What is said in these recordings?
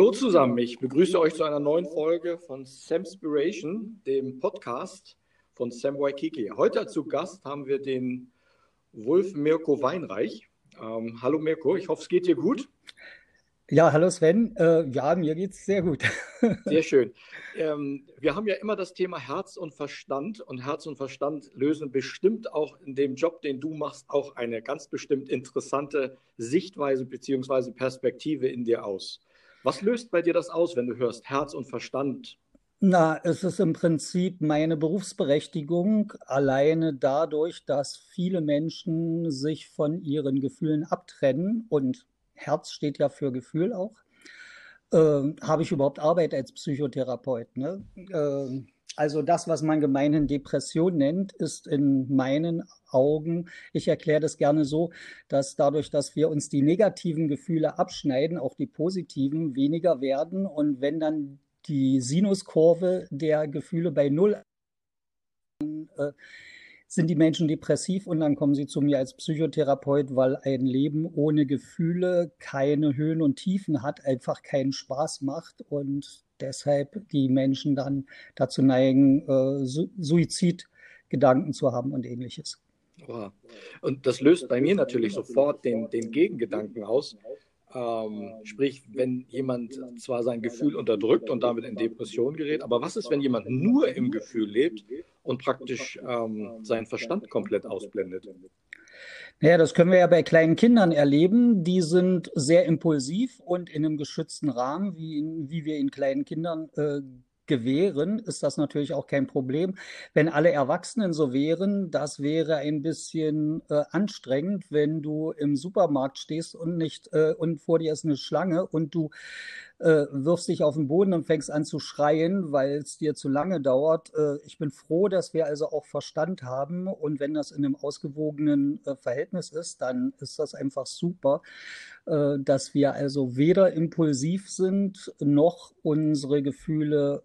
Hallo zusammen, ich begrüße euch zu einer neuen Folge von Samspiration, dem Podcast von Sam Waikiki. Heute zu Gast haben wir den Wolf Mirko Weinreich. Ähm, hallo Mirko, ich hoffe, es geht dir gut. Ja, hallo Sven. Äh, ja, mir geht es sehr gut. sehr schön. Ähm, wir haben ja immer das Thema Herz und Verstand und Herz und Verstand lösen bestimmt auch in dem Job, den du machst, auch eine ganz bestimmt interessante Sichtweise bzw. Perspektive in dir aus. Was löst bei dir das aus, wenn du hörst Herz und Verstand? Na, es ist im Prinzip meine Berufsberechtigung alleine dadurch, dass viele Menschen sich von ihren Gefühlen abtrennen und Herz steht ja für Gefühl auch. Äh, habe ich überhaupt Arbeit als Psychotherapeut? Ne? Äh, also das, was man gemeinhin Depression nennt, ist in meinen Augen, ich erkläre das gerne so, dass dadurch, dass wir uns die negativen Gefühle abschneiden, auch die positiven weniger werden. Und wenn dann die Sinuskurve der Gefühle bei Null äh, sind die Menschen depressiv und dann kommen sie zu mir als Psychotherapeut, weil ein Leben ohne Gefühle keine Höhen und Tiefen hat, einfach keinen Spaß macht und deshalb die Menschen dann dazu neigen, äh, Suizidgedanken zu haben und ähnliches. Wow. Und das löst bei mir natürlich sofort den, den Gegengedanken aus. Ähm, sprich, wenn jemand zwar sein Gefühl unterdrückt und damit in Depression gerät, aber was ist, wenn jemand nur im Gefühl lebt und praktisch ähm, seinen Verstand komplett ausblendet? Naja, das können wir ja bei kleinen Kindern erleben. Die sind sehr impulsiv und in einem geschützten Rahmen, wie, wie wir in kleinen Kindern äh, gewähren, ist das natürlich auch kein Problem. Wenn alle Erwachsenen so wären, das wäre ein bisschen äh, anstrengend, wenn du im Supermarkt stehst und nicht äh, und vor dir ist eine Schlange und du äh, wirfst dich auf den Boden und fängst an zu schreien, weil es dir zu lange dauert. Äh, ich bin froh, dass wir also auch Verstand haben und wenn das in einem ausgewogenen äh, Verhältnis ist, dann ist das einfach super, äh, dass wir also weder impulsiv sind noch unsere Gefühle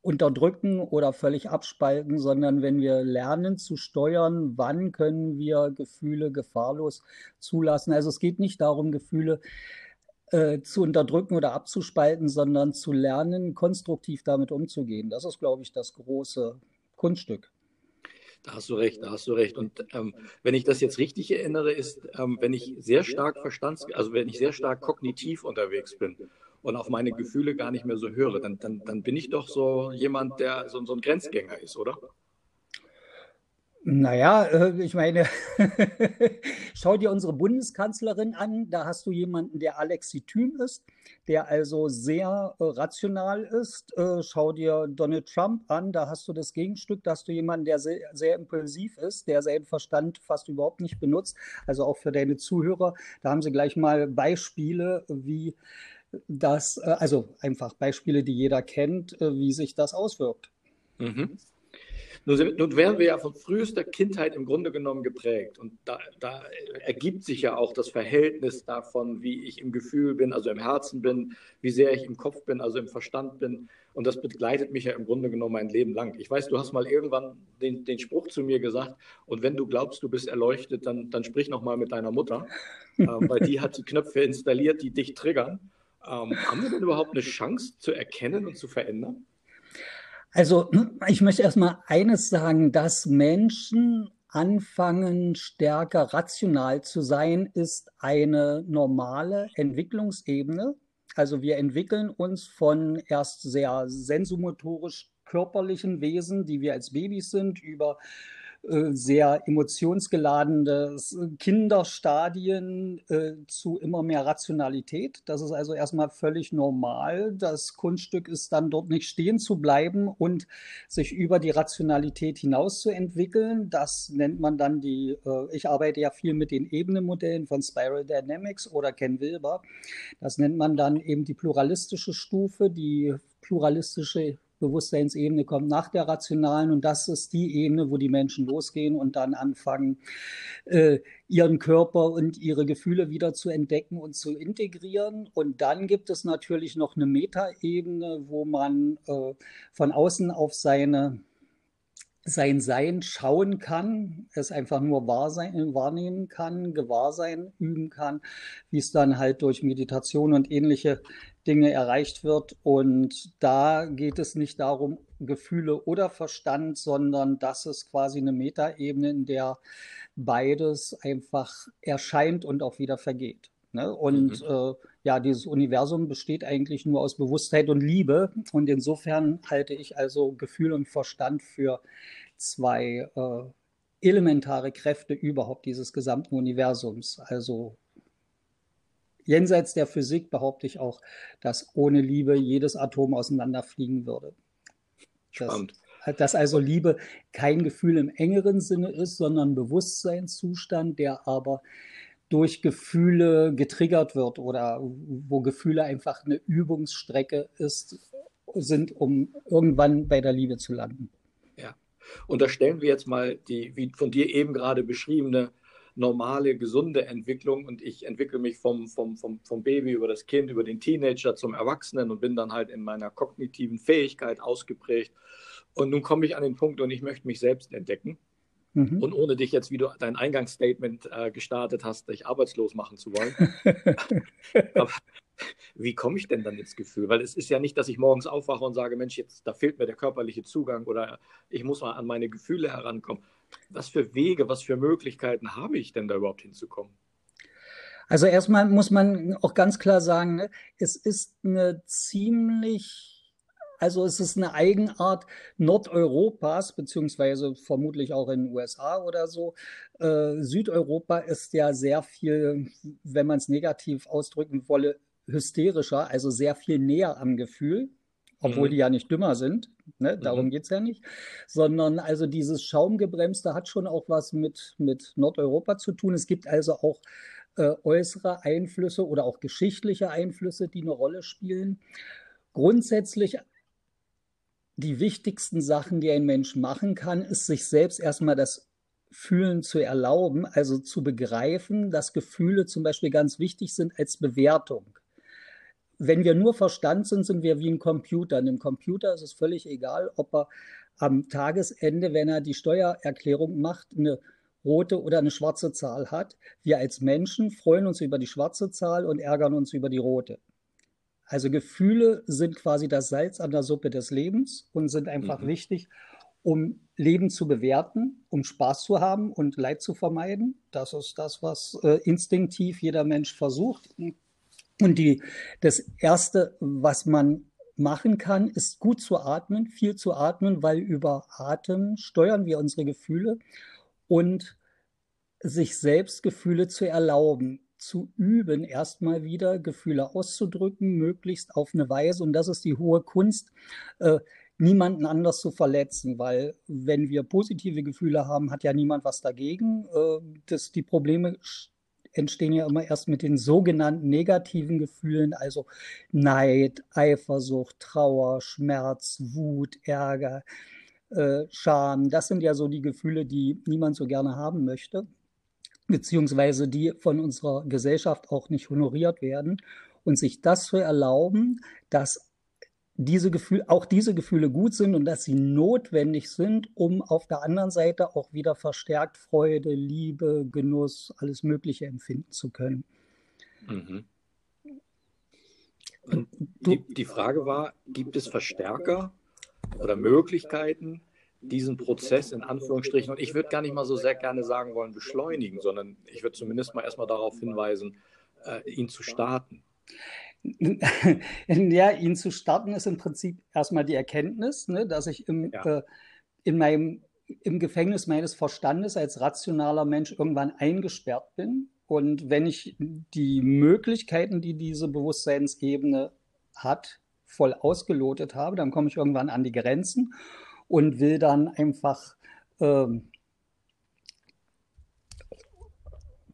unterdrücken oder völlig abspalten, sondern wenn wir lernen zu steuern, wann können wir Gefühle gefahrlos zulassen. Also es geht nicht darum, Gefühle äh, zu unterdrücken oder abzuspalten, sondern zu lernen, konstruktiv damit umzugehen. Das ist, glaube ich, das große Kunststück. Da hast du recht, da hast du recht. Und ähm, wenn ich das jetzt richtig erinnere, ist, ähm, wenn ich sehr stark Verstands, also wenn ich sehr stark kognitiv unterwegs bin und auf meine Gefühle gar nicht mehr so höre, dann, dann, dann bin ich doch so jemand, der so, so ein Grenzgänger ist, oder? Naja, äh, ich meine, schau dir unsere Bundeskanzlerin an. Da hast du jemanden, der Alexithym ist, der also sehr äh, rational ist. Äh, schau dir Donald Trump an. Da hast du das Gegenstück. Da hast du jemanden, der sehr, sehr impulsiv ist, der seinen Verstand fast überhaupt nicht benutzt. Also auch für deine Zuhörer. Da haben sie gleich mal Beispiele, wie das, also einfach Beispiele, die jeder kennt, wie sich das auswirkt. Mhm. Nun, werden wir ja von frühester Kindheit im Grunde genommen geprägt. Und da, da, ergibt sich ja auch das Verhältnis davon, wie ich im Gefühl bin, also im Herzen bin, wie sehr ich im Kopf bin, also im Verstand bin. Und das begleitet mich ja im Grunde genommen mein Leben lang. Ich weiß, du hast mal irgendwann den, den Spruch zu mir gesagt, und wenn du glaubst, du bist erleuchtet, dann, dann sprich nochmal mit deiner Mutter, äh, weil die hat die Knöpfe installiert, die dich triggern. Ähm, haben wir denn überhaupt eine Chance zu erkennen und zu verändern? Also ich möchte erstmal eines sagen, dass Menschen anfangen, stärker rational zu sein, ist eine normale Entwicklungsebene. Also wir entwickeln uns von erst sehr sensomotorisch körperlichen Wesen, die wir als Babys sind, über sehr emotionsgeladene Kinderstadien äh, zu immer mehr Rationalität. Das ist also erstmal völlig normal. Das Kunststück ist dann dort nicht stehen zu bleiben und sich über die Rationalität hinaus zu entwickeln. Das nennt man dann die, äh, ich arbeite ja viel mit den Ebenenmodellen von Spiral Dynamics oder Ken Wilber. Das nennt man dann eben die pluralistische Stufe, die pluralistische Bewusstseinsebene kommt nach der rationalen und das ist die Ebene, wo die Menschen losgehen und dann anfangen, äh, ihren Körper und ihre Gefühle wieder zu entdecken und zu integrieren. Und dann gibt es natürlich noch eine Metaebene, wo man äh, von außen auf seine sein Sein schauen kann, es einfach nur wahrnehmen kann, Gewahrsein üben kann, wie es dann halt durch Meditation und ähnliche Dinge erreicht wird. Und da geht es nicht darum, Gefühle oder Verstand, sondern das ist quasi eine Metaebene, in der beides einfach erscheint und auch wieder vergeht. Ne? Und mhm. äh, ja, dieses Universum besteht eigentlich nur aus Bewusstheit und Liebe. Und insofern halte ich also Gefühl und Verstand für zwei äh, elementare Kräfte überhaupt dieses gesamten Universums. Also jenseits der Physik behaupte ich auch, dass ohne Liebe jedes Atom auseinanderfliegen würde. Spannend. Dass, dass also Liebe kein Gefühl im engeren Sinne ist, sondern ein Bewusstseinszustand, der aber durch Gefühle getriggert wird oder wo Gefühle einfach eine Übungsstrecke ist, sind, um irgendwann bei der Liebe zu landen. Ja. Und da stellen wir jetzt mal die, wie von dir eben gerade beschriebene, normale, gesunde Entwicklung und ich entwickle mich vom, vom, vom, vom Baby über das Kind, über den Teenager zum Erwachsenen und bin dann halt in meiner kognitiven Fähigkeit ausgeprägt. Und nun komme ich an den Punkt und ich möchte mich selbst entdecken. Mhm. Und ohne dich jetzt, wie du dein Eingangsstatement äh, gestartet hast, dich arbeitslos machen zu wollen. Aber wie komme ich denn dann ins Gefühl? Weil es ist ja nicht, dass ich morgens aufwache und sage, Mensch, jetzt da fehlt mir der körperliche Zugang oder ich muss mal an meine Gefühle herankommen. Was für Wege, was für Möglichkeiten habe ich denn da überhaupt hinzukommen? Also erstmal muss man auch ganz klar sagen, ne, es ist eine ziemlich also es ist eine Eigenart Nordeuropas, beziehungsweise vermutlich auch in den USA oder so. Äh, Südeuropa ist ja sehr viel, wenn man es negativ ausdrücken wolle, hysterischer, also sehr viel näher am Gefühl, obwohl mhm. die ja nicht dümmer sind. Ne? Darum mhm. geht es ja nicht. Sondern also dieses Schaumgebremste hat schon auch was mit, mit Nordeuropa zu tun. Es gibt also auch äh, äußere Einflüsse oder auch geschichtliche Einflüsse, die eine Rolle spielen. Grundsätzlich die wichtigsten Sachen, die ein Mensch machen kann, ist sich selbst erstmal das Fühlen zu erlauben, also zu begreifen, dass Gefühle zum Beispiel ganz wichtig sind als Bewertung. Wenn wir nur Verstand sind, sind wir wie ein Computer. Einem Computer ist es völlig egal, ob er am Tagesende, wenn er die Steuererklärung macht, eine rote oder eine schwarze Zahl hat. Wir als Menschen freuen uns über die schwarze Zahl und ärgern uns über die rote. Also Gefühle sind quasi das Salz an der Suppe des Lebens und sind einfach mhm. wichtig, um Leben zu bewerten, um Spaß zu haben und Leid zu vermeiden. Das ist das, was äh, instinktiv jeder Mensch versucht. Und die, das Erste, was man machen kann, ist gut zu atmen, viel zu atmen, weil über Atem steuern wir unsere Gefühle und sich selbst Gefühle zu erlauben zu üben, erstmal wieder Gefühle auszudrücken, möglichst auf eine Weise, und das ist die hohe Kunst, äh, niemanden anders zu verletzen, weil wenn wir positive Gefühle haben, hat ja niemand was dagegen. Äh, das, die Probleme entstehen ja immer erst mit den sogenannten negativen Gefühlen, also Neid, Eifersucht, Trauer, Schmerz, Wut, Ärger, äh, Scham. Das sind ja so die Gefühle, die niemand so gerne haben möchte beziehungsweise die von unserer Gesellschaft auch nicht honoriert werden. Und sich das zu erlauben, dass diese Gefühle, auch diese Gefühle gut sind und dass sie notwendig sind, um auf der anderen Seite auch wieder verstärkt Freude, Liebe, Genuss, alles Mögliche empfinden zu können. Mhm. Die, die Frage war, gibt es Verstärker oder Möglichkeiten, diesen Prozess in Anführungsstrichen, und ich würde gar nicht mal so sehr gerne sagen wollen, beschleunigen, sondern ich würde zumindest mal erstmal darauf hinweisen, äh, ihn zu starten. Ja, ihn zu starten ist im Prinzip erstmal die Erkenntnis, ne, dass ich im, ja. äh, in meinem, im Gefängnis meines Verstandes als rationaler Mensch irgendwann eingesperrt bin. Und wenn ich die Möglichkeiten, die diese Bewusstseinsebene hat, voll ausgelotet habe, dann komme ich irgendwann an die Grenzen und will dann einfach ähm,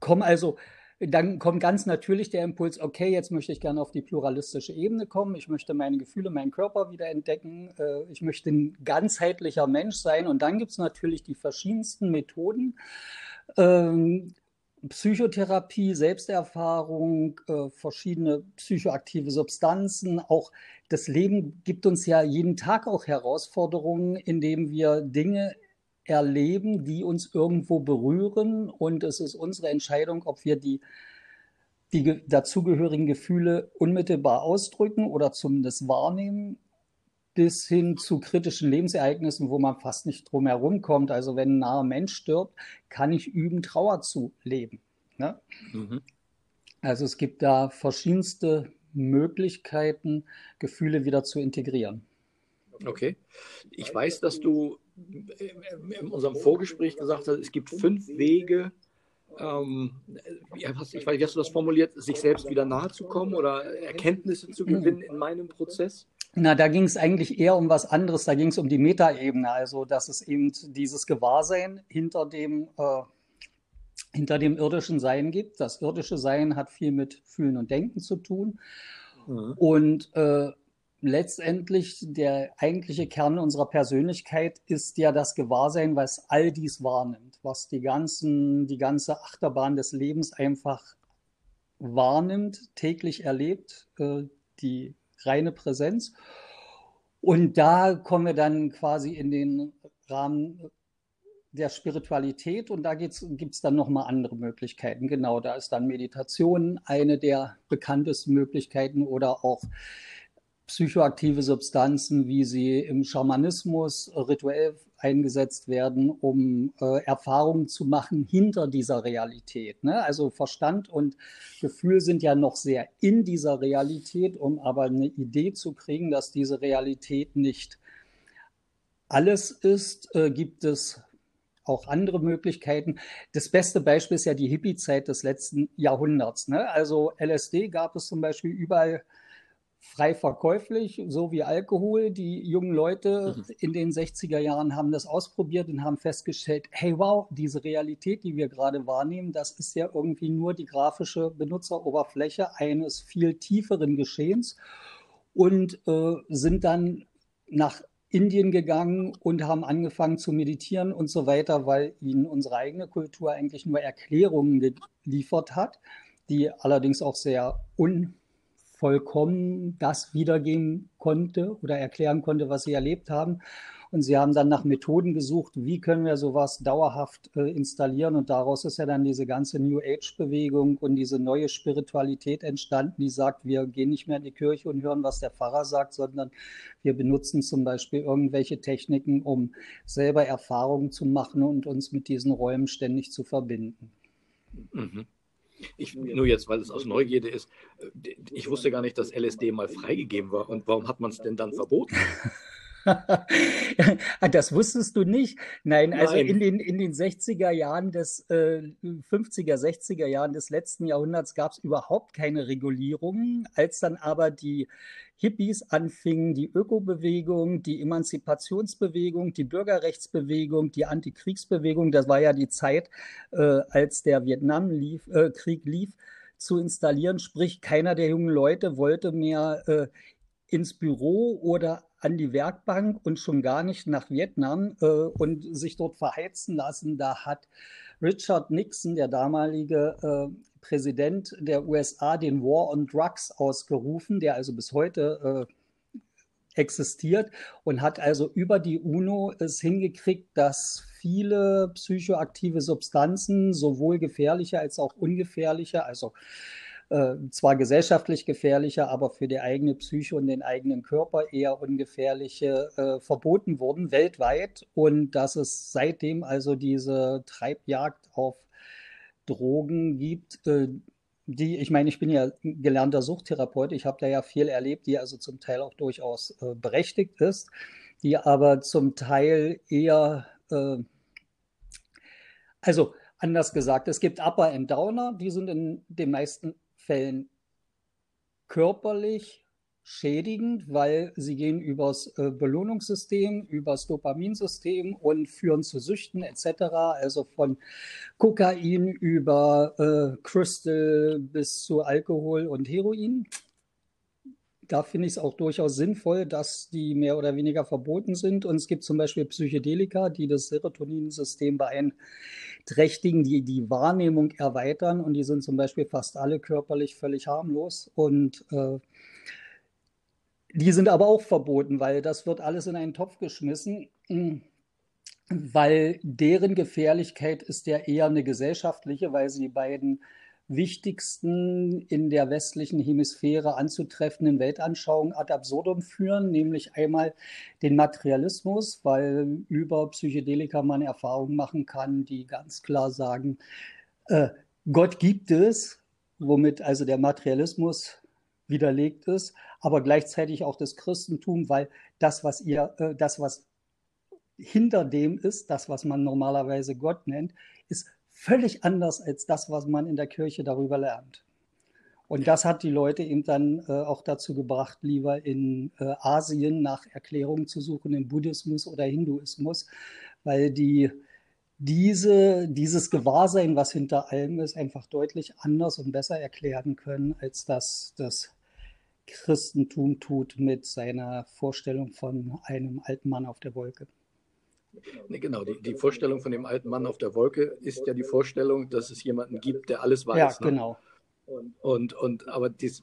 kommen also dann kommt ganz natürlich der Impuls, okay, jetzt möchte ich gerne auf die pluralistische Ebene kommen, ich möchte meine Gefühle, meinen Körper wieder entdecken, äh, ich möchte ein ganzheitlicher Mensch sein. Und dann gibt es natürlich die verschiedensten Methoden. Ähm, Psychotherapie, Selbsterfahrung, äh, verschiedene psychoaktive Substanzen, auch das Leben gibt uns ja jeden Tag auch Herausforderungen, indem wir Dinge erleben, die uns irgendwo berühren. Und es ist unsere Entscheidung, ob wir die, die dazugehörigen Gefühle unmittelbar ausdrücken oder zumindest wahrnehmen, bis hin zu kritischen Lebensereignissen, wo man fast nicht drum herum kommt. Also wenn ein naher Mensch stirbt, kann ich üben, Trauer zu leben. Ne? Mhm. Also es gibt da verschiedenste Möglichkeiten, Gefühle wieder zu integrieren. Okay. Ich weiß, dass du in unserem Vorgespräch gesagt hast, es gibt fünf Wege, ähm, wie, hast, ich weiß, wie hast du das formuliert, sich selbst wieder nahe zu kommen oder Erkenntnisse zu gewinnen in meinem Prozess? Na, da ging es eigentlich eher um was anderes. Da ging es um die Metaebene, also dass es eben dieses Gewahrsein hinter dem äh, hinter dem irdischen Sein gibt. Das irdische Sein hat viel mit Fühlen und Denken zu tun. Mhm. Und äh, letztendlich der eigentliche Kern unserer Persönlichkeit ist ja das Gewahrsein, was all dies wahrnimmt, was die ganzen, die ganze Achterbahn des Lebens einfach wahrnimmt, täglich erlebt, äh, die reine Präsenz. Und da kommen wir dann quasi in den Rahmen der Spiritualität und da gibt es dann nochmal andere Möglichkeiten. Genau, da ist dann Meditation eine der bekanntesten Möglichkeiten oder auch psychoaktive Substanzen, wie sie im Schamanismus rituell eingesetzt werden, um äh, Erfahrungen zu machen hinter dieser Realität. Ne? Also Verstand und Gefühl sind ja noch sehr in dieser Realität, um aber eine Idee zu kriegen, dass diese Realität nicht alles ist, äh, gibt es auch andere Möglichkeiten. Das beste Beispiel ist ja die Hippie-Zeit des letzten Jahrhunderts. Ne? Also LSD gab es zum Beispiel überall frei verkäuflich, so wie Alkohol. Die jungen Leute mhm. in den 60er Jahren haben das ausprobiert und haben festgestellt, hey wow, diese Realität, die wir gerade wahrnehmen, das ist ja irgendwie nur die grafische Benutzeroberfläche eines viel tieferen Geschehens und äh, sind dann nach Indien gegangen und haben angefangen zu meditieren und so weiter, weil ihnen unsere eigene Kultur eigentlich nur Erklärungen geliefert hat, die allerdings auch sehr unvollkommen das wiedergeben konnte oder erklären konnte, was sie erlebt haben. Und sie haben dann nach Methoden gesucht, wie können wir sowas dauerhaft äh, installieren. Und daraus ist ja dann diese ganze New Age-Bewegung und diese neue Spiritualität entstanden, die sagt, wir gehen nicht mehr in die Kirche und hören, was der Pfarrer sagt, sondern wir benutzen zum Beispiel irgendwelche Techniken, um selber Erfahrungen zu machen und uns mit diesen Räumen ständig zu verbinden. Mhm. Ich, nur jetzt, weil es aus Neugierde ist, äh, ich wusste gar nicht, dass LSD mal freigegeben war. Und warum hat man es denn dann verboten? das wusstest du nicht. Nein, also Nein. in den, in den 60er Jahren des, äh, 50er, 60er Jahren des letzten Jahrhunderts gab es überhaupt keine Regulierungen. Als dann aber die Hippies anfingen, die Ökobewegung, die Emanzipationsbewegung, die Bürgerrechtsbewegung, die Antikriegsbewegung, das war ja die Zeit, äh, als der Vietnamkrieg äh, lief, zu installieren. Sprich, keiner der jungen Leute wollte mehr äh, ins Büro oder an die Werkbank und schon gar nicht nach Vietnam äh, und sich dort verheizen lassen. Da hat Richard Nixon, der damalige äh, Präsident der USA, den War on Drugs ausgerufen, der also bis heute äh, existiert und hat also über die UNO es hingekriegt, dass viele psychoaktive Substanzen, sowohl gefährliche als auch ungefährliche, also äh, zwar gesellschaftlich gefährliche, aber für die eigene Psyche und den eigenen Körper eher ungefährliche äh, verboten wurden weltweit. Und dass es seitdem also diese Treibjagd auf Drogen gibt, äh, die, ich meine, ich bin ja gelernter Suchttherapeut, ich habe da ja viel erlebt, die also zum Teil auch durchaus äh, berechtigt ist, die aber zum Teil eher, äh, also anders gesagt, es gibt Upper und Downer, die sind in den meisten Fällen körperlich schädigend, weil sie gehen übers äh, Belohnungssystem, übers Dopaminsystem und führen zu Süchten etc. Also von Kokain über äh, Crystal bis zu Alkohol und Heroin. Da finde ich es auch durchaus sinnvoll, dass die mehr oder weniger verboten sind. Und es gibt zum Beispiel Psychedelika, die das Serotoninsystem beeinflussen trächtigen, die die Wahrnehmung erweitern und die sind zum Beispiel fast alle körperlich völlig harmlos und äh, die sind aber auch verboten, weil das wird alles in einen Topf geschmissen. weil deren Gefährlichkeit ist ja eher eine gesellschaftliche, weil sie die beiden wichtigsten in der westlichen Hemisphäre anzutreffenden Weltanschauungen ad absurdum führen, nämlich einmal den Materialismus, weil über Psychedelika man Erfahrungen machen kann, die ganz klar sagen, äh, Gott gibt es, womit also der Materialismus widerlegt ist, aber gleichzeitig auch das Christentum, weil das, was ihr, äh, das, was hinter dem ist, das, was man normalerweise Gott nennt, ist völlig anders als das, was man in der Kirche darüber lernt. Und das hat die Leute eben dann äh, auch dazu gebracht, lieber in äh, Asien nach Erklärungen zu suchen, im Buddhismus oder Hinduismus, weil die diese, dieses Gewahrsein, was hinter allem ist, einfach deutlich anders und besser erklären können, als das das Christentum tut mit seiner Vorstellung von einem alten Mann auf der Wolke. Nee, genau, die, die, Vorstellung von dem alten Mann auf der Wolke ist ja die Vorstellung, dass es jemanden gibt, der alles weiß. Ja, ne? Und, und aber dies,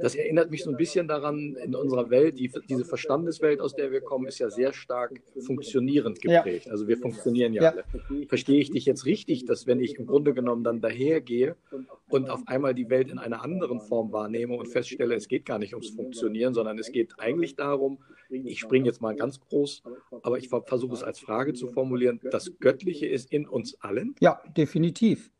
das erinnert mich so ein bisschen daran, in unserer Welt, die, diese Verstandeswelt, aus der wir kommen, ist ja sehr stark funktionierend geprägt. Ja. Also wir funktionieren ja, ja, alle. Verstehe ich dich jetzt richtig, dass wenn ich im Grunde genommen dann dahergehe und auf einmal die Welt in einer anderen Form wahrnehme und feststelle, es geht gar nicht ums Funktionieren, sondern es geht eigentlich darum, ich springe jetzt mal ganz groß, aber ich versuche es als Frage zu formulieren, das Göttliche ist in uns allen? Ja, definitiv.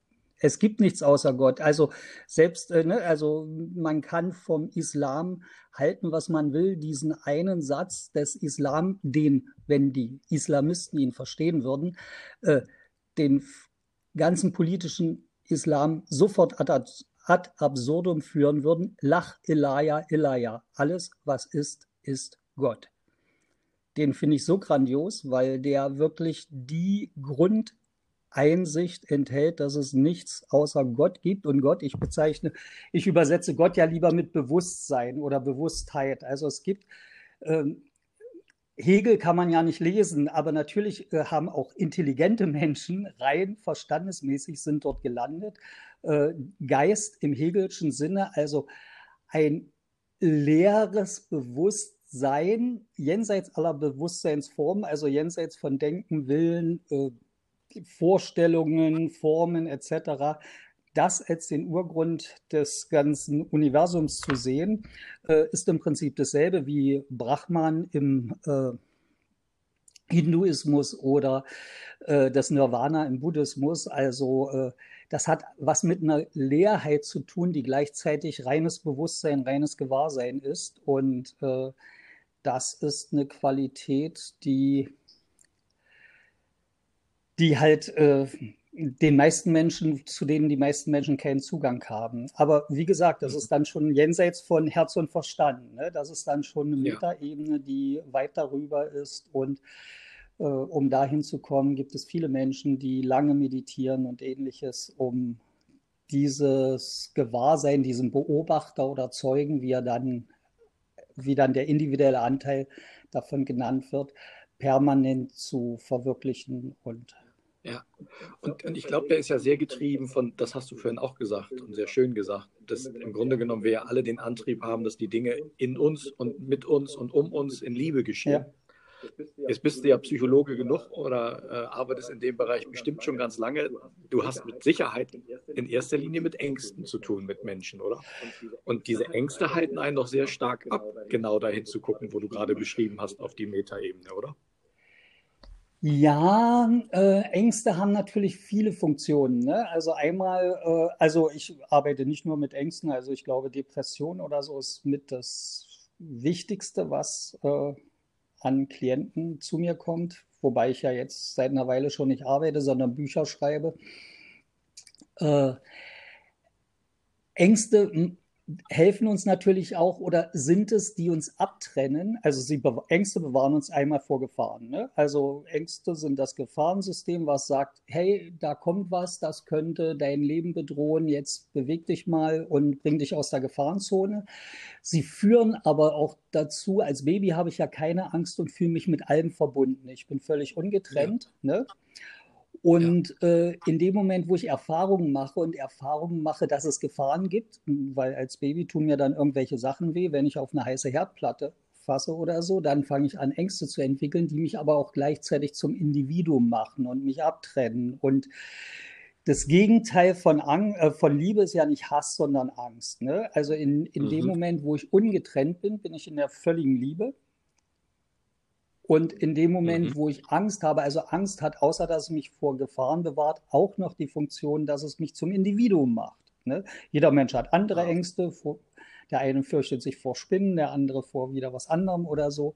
Es gibt nichts außer Gott. Also selbst, äh, ne, also man kann vom Islam halten, was man will. Diesen einen Satz des Islam, den, wenn die Islamisten ihn verstehen würden, äh, den ganzen politischen Islam sofort ad, ad absurdum führen würden. Lach Ilaya Ilaya. Alles, was ist, ist Gott. Den finde ich so grandios, weil der wirklich die Grund Einsicht enthält, dass es nichts außer Gott gibt. Und Gott, ich bezeichne, ich übersetze Gott ja lieber mit Bewusstsein oder Bewusstheit. Also es gibt, ähm, Hegel kann man ja nicht lesen, aber natürlich äh, haben auch intelligente Menschen rein verstandesmäßig sind dort gelandet. Äh, Geist im Hegelschen Sinne, also ein leeres Bewusstsein jenseits aller Bewusstseinsformen, also jenseits von Denken, Willen, äh, Vorstellungen, Formen etc., das als den Urgrund des ganzen Universums zu sehen, äh, ist im Prinzip dasselbe wie Brahman im äh, Hinduismus oder äh, das Nirvana im Buddhismus. Also äh, das hat was mit einer Leerheit zu tun, die gleichzeitig reines Bewusstsein, reines Gewahrsein ist. Und äh, das ist eine Qualität, die die halt äh, den meisten Menschen, zu denen die meisten Menschen keinen Zugang haben. Aber wie gesagt, das ist dann schon jenseits von Herz und Verstand. Ne? Das ist dann schon eine Metaebene, die weit darüber ist. Und äh, um dahin zu kommen, gibt es viele Menschen, die lange meditieren und ähnliches, um dieses Gewahrsein, diesen Beobachter oder Zeugen, wie er dann, wie dann der individuelle Anteil davon genannt wird, permanent zu verwirklichen und ja, und, und ich glaube, der ist ja sehr getrieben von, das hast du vorhin auch gesagt und sehr schön gesagt, dass im Grunde genommen wir ja alle den Antrieb haben, dass die Dinge in uns und mit uns und um uns in Liebe geschehen. Ja. Jetzt bist du ja Psychologe genug oder äh, arbeitest in dem Bereich bestimmt schon ganz lange. Du hast mit Sicherheit in erster Linie mit Ängsten zu tun mit Menschen, oder? Und diese Ängste halten einen doch sehr stark ab, genau dahin zu gucken, wo du gerade beschrieben hast, auf die Metaebene, oder? Ja, äh, Ängste haben natürlich viele Funktionen. Ne? Also einmal, äh, also ich arbeite nicht nur mit Ängsten, also ich glaube, Depression oder so ist mit das Wichtigste, was äh, an Klienten zu mir kommt, wobei ich ja jetzt seit einer Weile schon nicht arbeite, sondern Bücher schreibe. Äh, Ängste helfen uns natürlich auch oder sind es, die uns abtrennen? Also sie be Ängste bewahren uns einmal vor Gefahren. Ne? Also Ängste sind das Gefahrensystem, was sagt, hey, da kommt was, das könnte dein Leben bedrohen, jetzt beweg dich mal und bring dich aus der Gefahrenzone. Sie führen aber auch dazu, als Baby habe ich ja keine Angst und fühle mich mit allem verbunden. Ich bin völlig ungetrennt. Ja. Ne? Und ja. äh, in dem Moment, wo ich Erfahrungen mache und Erfahrungen mache, dass es Gefahren gibt, weil als Baby tun mir dann irgendwelche Sachen weh, wenn ich auf eine heiße Herdplatte fasse oder so, dann fange ich an, Ängste zu entwickeln, die mich aber auch gleichzeitig zum Individuum machen und mich abtrennen. Und das Gegenteil von, Ang äh, von Liebe ist ja nicht Hass, sondern Angst. Ne? Also in, in mhm. dem Moment, wo ich ungetrennt bin, bin ich in der völligen Liebe. Und in dem Moment, mhm. wo ich Angst habe, also Angst hat, außer dass es mich vor Gefahren bewahrt, auch noch die Funktion, dass es mich zum Individuum macht. Ne? Jeder Mensch hat andere Ängste. Vor, der eine fürchtet sich vor Spinnen, der andere vor wieder was anderem oder so.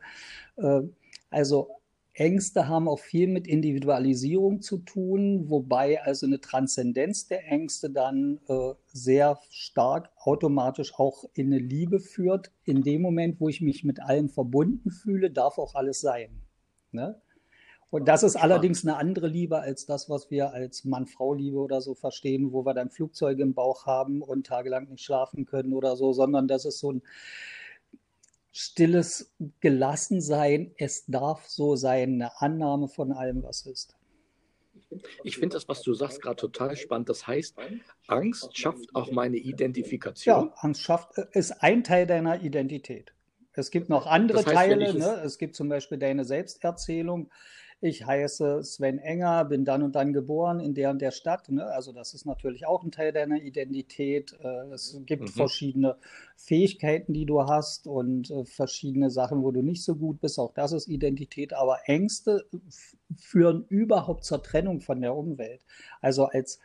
Äh, also Ängste haben auch viel mit Individualisierung zu tun, wobei also eine Transzendenz der Ängste dann äh, sehr stark automatisch auch in eine Liebe führt. In dem Moment, wo ich mich mit allem verbunden fühle, darf auch alles sein. Ne? Und das ist allerdings eine andere Liebe als das, was wir als Mann-Frau-Liebe oder so verstehen, wo wir dann Flugzeuge im Bauch haben und tagelang nicht schlafen können oder so, sondern das ist so ein stilles Gelassensein, es darf so sein, eine Annahme von allem, was ist. Ich finde das, was du sagst, gerade total spannend. Das heißt, Angst schafft auch meine Identifikation. Ja, Angst schafft, äh, ist ein Teil deiner Identität. Es gibt noch andere das heißt, Teile. Ne? Es gibt zum Beispiel deine Selbsterzählung ich heiße Sven Enger, bin dann und dann geboren in der und der Stadt. Ne? Also das ist natürlich auch ein Teil deiner Identität. Äh, es gibt mhm. verschiedene Fähigkeiten, die du hast und äh, verschiedene Sachen, wo du nicht so gut bist. Auch das ist Identität. Aber Ängste führen überhaupt zur Trennung von der Umwelt. Also als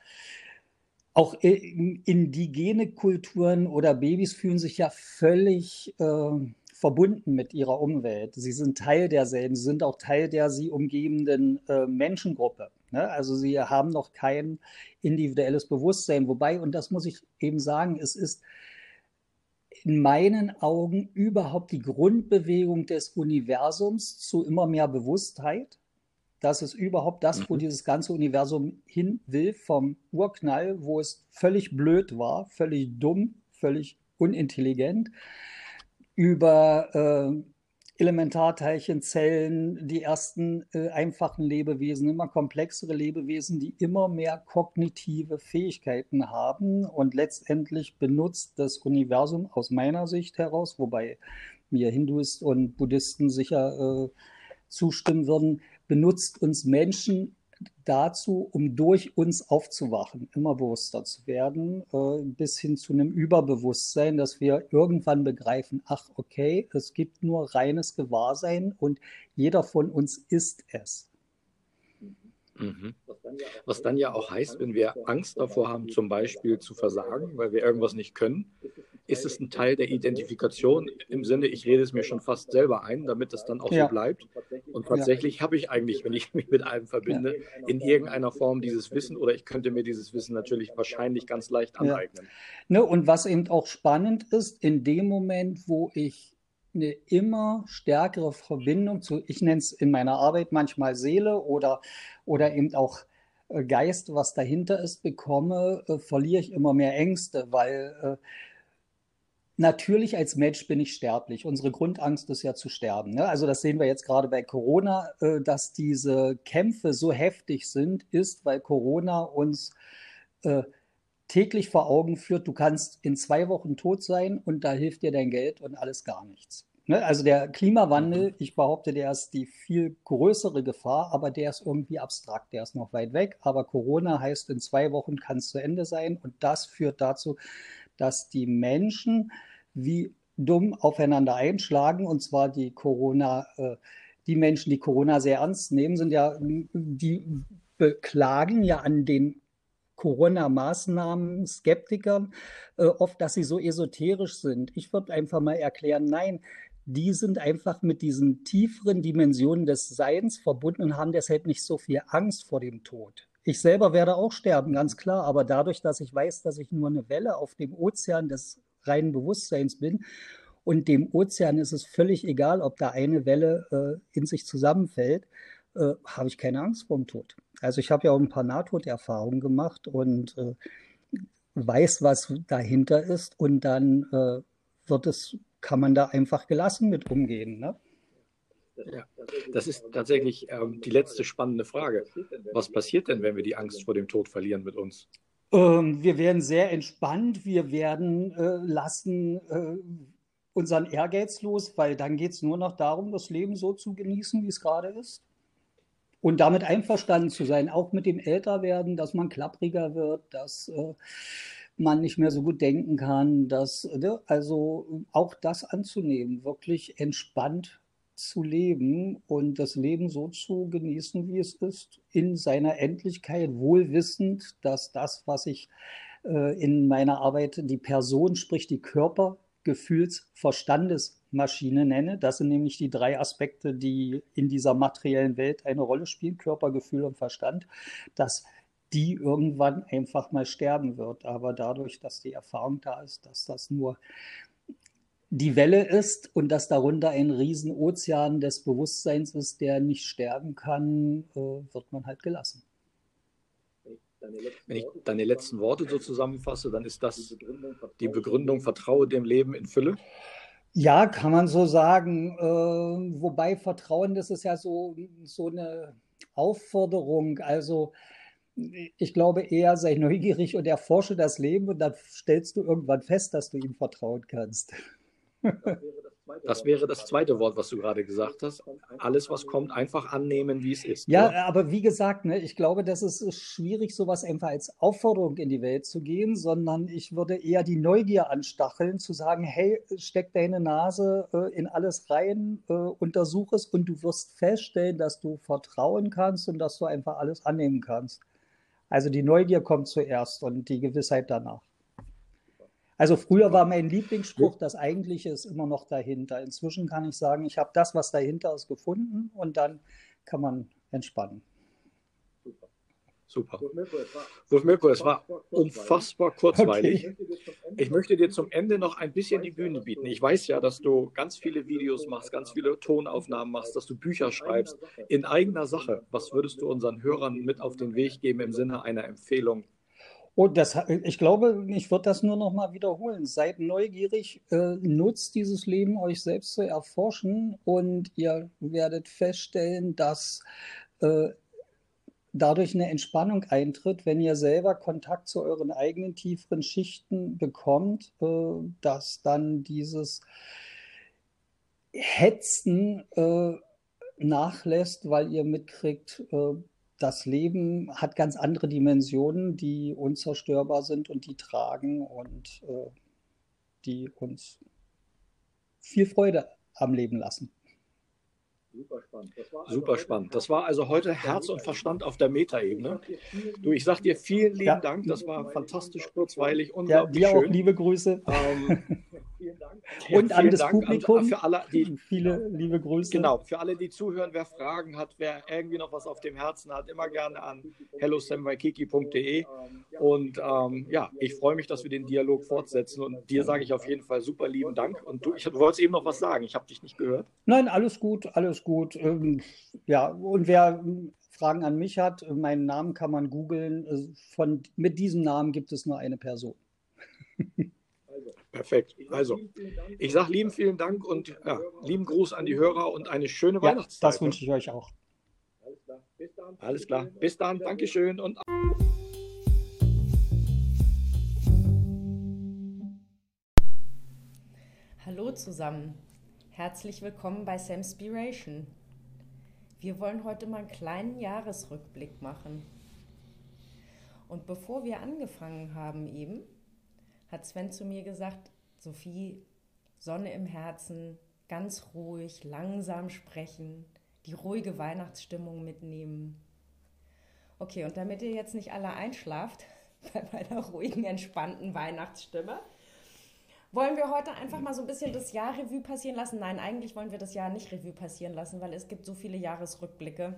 auch indigene Kulturen oder Babys fühlen sich ja völlig äh, verbunden mit ihrer Umwelt. Sie sind Teil derselben, sie sind auch Teil der sie umgebenden äh, Menschengruppe. Ne? Also sie haben noch kein individuelles Bewusstsein. Wobei, und das muss ich eben sagen, es ist in meinen Augen überhaupt die Grundbewegung des Universums zu immer mehr Bewusstheit. Das ist überhaupt das, wo mhm. dieses ganze Universum hin will, vom Urknall, wo es völlig blöd war, völlig dumm, völlig unintelligent über äh, Elementarteilchenzellen, die ersten äh, einfachen Lebewesen, immer komplexere Lebewesen, die immer mehr kognitive Fähigkeiten haben und letztendlich benutzt das Universum aus meiner Sicht heraus, wobei mir Hinduisten und Buddhisten sicher äh, zustimmen würden, benutzt uns Menschen dazu, um durch uns aufzuwachen, immer bewusster zu werden, äh, bis hin zu einem Überbewusstsein, dass wir irgendwann begreifen, ach okay, es gibt nur reines Gewahrsein und jeder von uns ist es. Mhm. Was dann ja auch heißt, wenn wir Angst davor haben, zum Beispiel zu versagen, weil wir irgendwas nicht können, ist es ein Teil der Identifikation im Sinne, ich rede es mir schon fast selber ein, damit es dann auch ja. so bleibt. Und tatsächlich ja. habe ich eigentlich, wenn ich mich mit allem verbinde, ja. in irgendeiner Form dieses Wissen oder ich könnte mir dieses Wissen natürlich wahrscheinlich ganz leicht aneignen. Ne, und was eben auch spannend ist, in dem Moment, wo ich eine immer stärkere Verbindung zu, ich nenne es in meiner Arbeit manchmal Seele oder, oder eben auch äh, Geist, was dahinter ist, bekomme, äh, verliere ich immer mehr Ängste, weil äh, Natürlich als Mensch bin ich sterblich. Unsere Grundangst ist ja zu sterben. Ne? Also das sehen wir jetzt gerade bei Corona, äh, dass diese Kämpfe so heftig sind, ist, weil Corona uns äh, täglich vor Augen führt, du kannst in zwei Wochen tot sein und da hilft dir dein Geld und alles gar nichts. Ne? Also der Klimawandel, mhm. ich behaupte, der ist die viel größere Gefahr, aber der ist irgendwie abstrakt, der ist noch weit weg. Aber Corona heißt, in zwei Wochen kann es zu Ende sein und das führt dazu, dass die Menschen wie dumm aufeinander einschlagen. Und zwar die Corona, äh, die Menschen, die Corona sehr ernst nehmen, sind ja, die beklagen ja an den Corona-Maßnahmen Skeptikern äh, oft, dass sie so esoterisch sind. Ich würde einfach mal erklären, nein, die sind einfach mit diesen tieferen Dimensionen des Seins verbunden und haben deshalb nicht so viel Angst vor dem Tod. Ich selber werde auch sterben, ganz klar, aber dadurch, dass ich weiß, dass ich nur eine Welle auf dem Ozean des reinen Bewusstseins bin. Und dem Ozean ist es völlig egal, ob da eine Welle äh, in sich zusammenfällt, äh, habe ich keine Angst vor dem Tod. Also ich habe ja auch ein paar Nahtoderfahrungen gemacht und äh, weiß, was dahinter ist. Und dann äh, wird es, kann man da einfach gelassen mit umgehen. Ne? Ja, das ist tatsächlich ähm, die letzte spannende Frage. Was passiert denn, wenn wir die Angst vor dem Tod verlieren mit uns? Ähm, wir werden sehr entspannt. Wir werden äh, lassen, äh, unseren Ehrgeiz los, weil dann geht es nur noch darum, das Leben so zu genießen, wie es gerade ist. Und damit einverstanden zu sein, auch mit dem Älterwerden, dass man klappriger wird, dass äh, man nicht mehr so gut denken kann, dass, ne, also auch das anzunehmen, wirklich entspannt zu leben und das Leben so zu genießen, wie es ist, in seiner Endlichkeit, wohl wissend, dass das, was ich äh, in meiner Arbeit die Person, sprich die Körper, Gefühls-, Verstandesmaschine nenne. Das sind nämlich die drei Aspekte, die in dieser materiellen Welt eine Rolle spielen, Körper, Gefühl und Verstand, dass die irgendwann einfach mal sterben wird. Aber dadurch, dass die Erfahrung da ist, dass das nur die Welle ist und dass darunter ein Riesenozean des Bewusstseins ist, der nicht sterben kann, äh, wird man halt gelassen. Wenn ich deine letzten Worte so zusammenfasse, dann ist das die Begründung, vertraue dem Leben in Fülle. Ja, kann man so sagen. Äh, wobei Vertrauen, das ist ja so, so eine Aufforderung. Also ich glaube eher, sei neugierig und erforsche das Leben und dann stellst du irgendwann fest, dass du ihm vertrauen kannst. Das wäre das zweite Wort, was du gerade gesagt hast. Alles, was kommt, einfach annehmen, wie es ist. Ja, oder? aber wie gesagt, ne, ich glaube, das ist schwierig, sowas einfach als Aufforderung in die Welt zu gehen, sondern ich würde eher die Neugier anstacheln, zu sagen, hey, steck deine Nase äh, in alles rein, äh, untersuch es und du wirst feststellen, dass du vertrauen kannst und dass du einfach alles annehmen kannst. Also die Neugier kommt zuerst und die Gewissheit danach. Also früher war mein Lieblingsspruch, das Eigentliche ist immer noch dahinter. Inzwischen kann ich sagen, ich habe das, was dahinter ist, gefunden und dann kann man entspannen. Super. Mirko, es war unfassbar kurzweilig. Okay. Ich möchte dir zum Ende noch ein bisschen die Bühne bieten. Ich weiß ja, dass du ganz viele Videos machst, ganz viele Tonaufnahmen machst, dass du Bücher schreibst in eigener Sache. Was würdest du unseren Hörern mit auf den Weg geben im Sinne einer Empfehlung und das, ich glaube, ich würde das nur noch mal wiederholen. Seid neugierig, äh, nutzt dieses Leben, euch selbst zu erforschen und ihr werdet feststellen, dass äh, dadurch eine Entspannung eintritt, wenn ihr selber Kontakt zu euren eigenen tieferen Schichten bekommt, äh, dass dann dieses Hetzen nachlässt, weil ihr mitkriegt, das Leben hat ganz andere Dimensionen, die unzerstörbar sind und die tragen und äh, die uns viel Freude am Leben lassen. Super spannend. Das war, also Super spannend. Das war also heute Herz und Verstand auf der Metaebene. Du, ich sag dir vielen lieben ja. Dank. Das war fantastisch kurzweilig, unglaublich ja, dir schön. auch liebe Grüße. Ähm, und an das Dank Publikum. An, für alle, die, viele liebe Grüße. Genau, für alle, die zuhören, wer Fragen hat, wer irgendwie noch was auf dem Herzen hat, immer gerne an hellosamwaikiki.de. Und ähm, ja, ich freue mich, dass wir den Dialog fortsetzen. Und dir sage ich auf jeden Fall super lieben Dank. Und du, ich, du wolltest eben noch was sagen. Ich habe dich nicht gehört. Nein, alles gut, alles gut. Ähm, ja, und wer Fragen an mich hat, meinen Namen kann man googeln. Äh, mit diesem Namen gibt es nur eine Person. Perfekt. Also, ich sage lieben vielen Dank und ja, lieben Gruß an die Hörer und eine schöne ja, Weihnachtszeit. Das wünsche ich euch auch. Alles klar. Bis dann. Dankeschön und. Hallo zusammen. Herzlich willkommen bei Samspiration. Wir wollen heute mal einen kleinen Jahresrückblick machen. Und bevor wir angefangen haben eben, hat Sven zu mir gesagt, Sophie, Sonne im Herzen, ganz ruhig, langsam sprechen, die ruhige Weihnachtsstimmung mitnehmen. Okay, und damit ihr jetzt nicht alle einschlaft bei meiner ruhigen, entspannten Weihnachtsstimme, wollen wir heute einfach mal so ein bisschen das Jahr Revue passieren lassen? Nein, eigentlich wollen wir das Jahr nicht Revue passieren lassen, weil es gibt so viele Jahresrückblicke,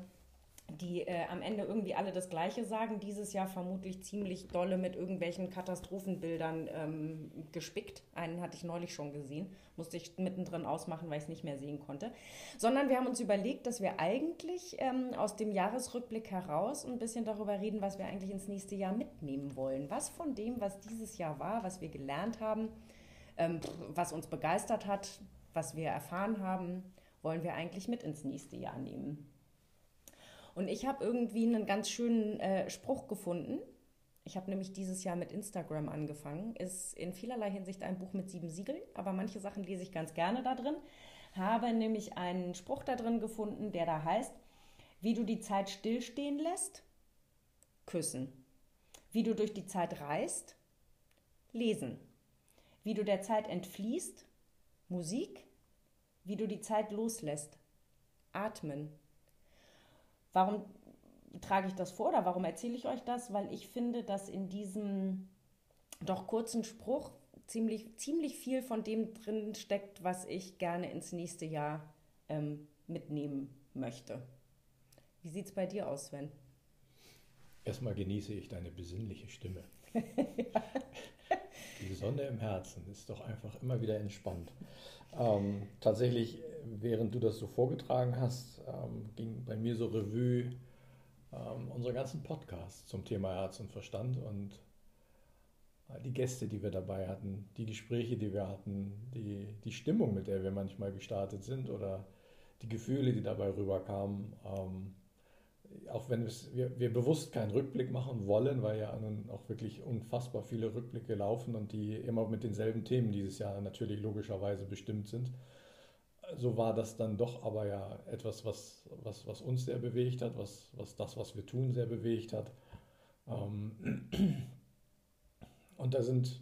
die äh, am Ende irgendwie alle das Gleiche sagen. Dieses Jahr vermutlich ziemlich dolle mit irgendwelchen Katastrophenbildern ähm, gespickt. Einen hatte ich neulich schon gesehen, musste ich mittendrin ausmachen, weil ich es nicht mehr sehen konnte. Sondern wir haben uns überlegt, dass wir eigentlich ähm, aus dem Jahresrückblick heraus ein bisschen darüber reden, was wir eigentlich ins nächste Jahr mitnehmen wollen. Was von dem, was dieses Jahr war, was wir gelernt haben, ähm, was uns begeistert hat, was wir erfahren haben, wollen wir eigentlich mit ins nächste Jahr nehmen. Und ich habe irgendwie einen ganz schönen äh, Spruch gefunden, Ich habe nämlich dieses Jahr mit Instagram angefangen. Ist in vielerlei Hinsicht ein Buch mit sieben Siegeln, aber manche Sachen lese ich ganz gerne da drin. Habe nämlich einen Spruch da drin gefunden, der da heißt, wie du die Zeit stillstehen lässt, küssen. Wie du durch die Zeit reist, lesen. Wie du der Zeit entfließt, Musik. Wie du die Zeit loslässt, atmen. Warum trage ich das vor oder warum erzähle ich euch das? Weil ich finde, dass in diesem doch kurzen Spruch ziemlich, ziemlich viel von dem drin steckt, was ich gerne ins nächste Jahr ähm, mitnehmen möchte. Wie sieht es bei dir aus, Sven? Erstmal genieße ich deine besinnliche Stimme. Die Sonne im Herzen ist doch einfach immer wieder entspannt. Ähm, tatsächlich, während du das so vorgetragen hast, ähm, ging bei mir so Revue ähm, unsere ganzen Podcasts zum Thema Herz und Verstand und die Gäste, die wir dabei hatten, die Gespräche, die wir hatten, die, die Stimmung, mit der wir manchmal gestartet sind oder die Gefühle, die dabei rüberkamen. Ähm, auch wenn wir, wir bewusst keinen Rückblick machen wollen, weil ja nun auch wirklich unfassbar viele Rückblicke laufen und die immer mit denselben Themen dieses Jahr natürlich logischerweise bestimmt sind so war das dann doch aber ja etwas, was, was, was uns sehr bewegt hat, was, was das, was wir tun, sehr bewegt hat. Ähm, und da sind,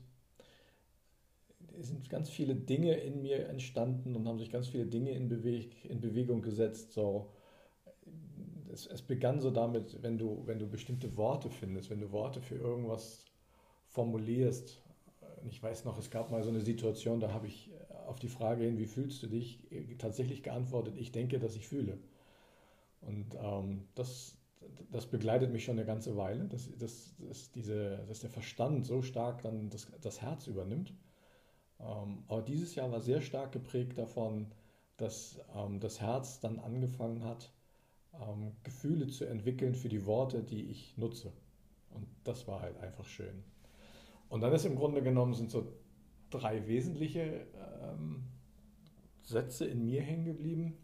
sind ganz viele Dinge in mir entstanden und haben sich ganz viele Dinge in, Beweg, in Bewegung gesetzt. So, es, es begann so damit, wenn du, wenn du bestimmte Worte findest, wenn du Worte für irgendwas formulierst. Ich weiß noch, es gab mal so eine Situation, da habe ich auf die Frage hin, wie fühlst du dich, tatsächlich geantwortet, ich denke, dass ich fühle. Und ähm, das, das begleitet mich schon eine ganze Weile, dass, dass, dass, diese, dass der Verstand so stark dann das, das Herz übernimmt. Ähm, aber dieses Jahr war sehr stark geprägt davon, dass ähm, das Herz dann angefangen hat, ähm, Gefühle zu entwickeln für die Worte, die ich nutze. Und das war halt einfach schön. Und dann ist im Grunde genommen sind so drei wesentliche ähm, Sätze in mir hängen geblieben.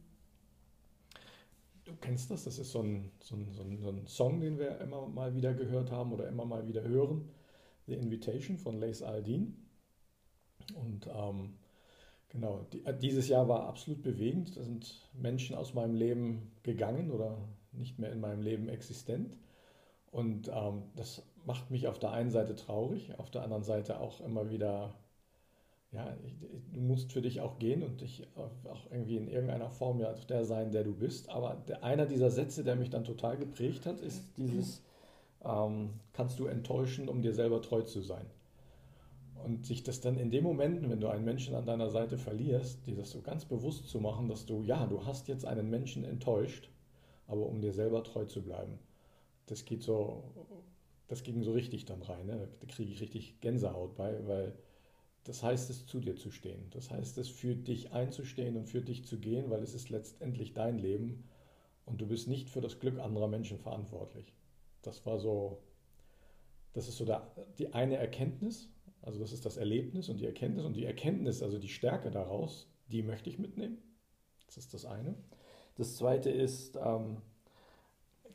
Du kennst das, das ist so ein, so, ein, so, ein, so ein, Song, den wir immer mal wieder gehört haben oder immer mal wieder hören. The Invitation von Lace Aldin. Und ähm, genau, äh, dieses Jahr war absolut bewegend. Da sind Menschen aus meinem Leben gegangen oder nicht mehr in meinem Leben existent. Und ähm, das macht mich auf der einen Seite traurig, auf der anderen Seite auch immer wieder ja, du musst für dich auch gehen und dich auch irgendwie in irgendeiner Form ja der sein, der du bist. Aber der, einer dieser Sätze, der mich dann total geprägt hat, ist dieses, ähm, kannst du enttäuschen, um dir selber treu zu sein. Und sich das dann in dem Momenten, wenn du einen Menschen an deiner Seite verlierst, dir das so ganz bewusst zu machen, dass du, ja, du hast jetzt einen Menschen enttäuscht, aber um dir selber treu zu bleiben. Das geht so, das ging so richtig dann rein. Ne? Da kriege ich richtig Gänsehaut bei, weil das heißt es, zu dir zu stehen. Das heißt es, für dich einzustehen und für dich zu gehen, weil es ist letztendlich dein Leben und du bist nicht für das Glück anderer Menschen verantwortlich. Das war so, das ist so der, die eine Erkenntnis, also das ist das Erlebnis und die Erkenntnis und die Erkenntnis, also die Stärke daraus, die möchte ich mitnehmen. Das ist das eine. Das zweite ist, ähm,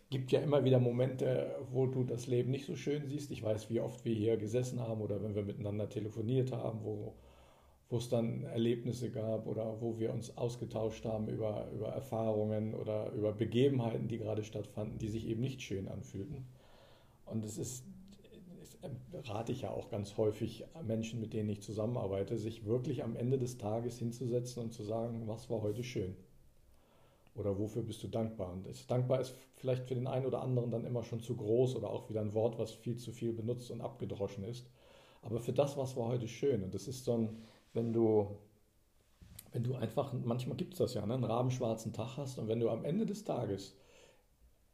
gibt ja immer wieder Momente, wo du das Leben nicht so schön siehst. Ich weiß, wie oft wir hier gesessen haben oder wenn wir miteinander telefoniert haben, wo, wo es dann Erlebnisse gab oder wo wir uns ausgetauscht haben über, über Erfahrungen oder über Begebenheiten, die gerade stattfanden, die sich eben nicht schön anfühlten. Und es ist, rate ich ja auch ganz häufig Menschen, mit denen ich zusammenarbeite, sich wirklich am Ende des Tages hinzusetzen und zu sagen, was war heute schön. Oder wofür bist du dankbar? Und ist, dankbar ist vielleicht für den einen oder anderen dann immer schon zu groß oder auch wieder ein Wort, was viel zu viel benutzt und abgedroschen ist. Aber für das, was war heute schön. Und das ist so ein, wenn du, wenn du einfach, manchmal gibt es das ja, ne, einen rabenschwarzen Tag hast und wenn du am Ende des Tages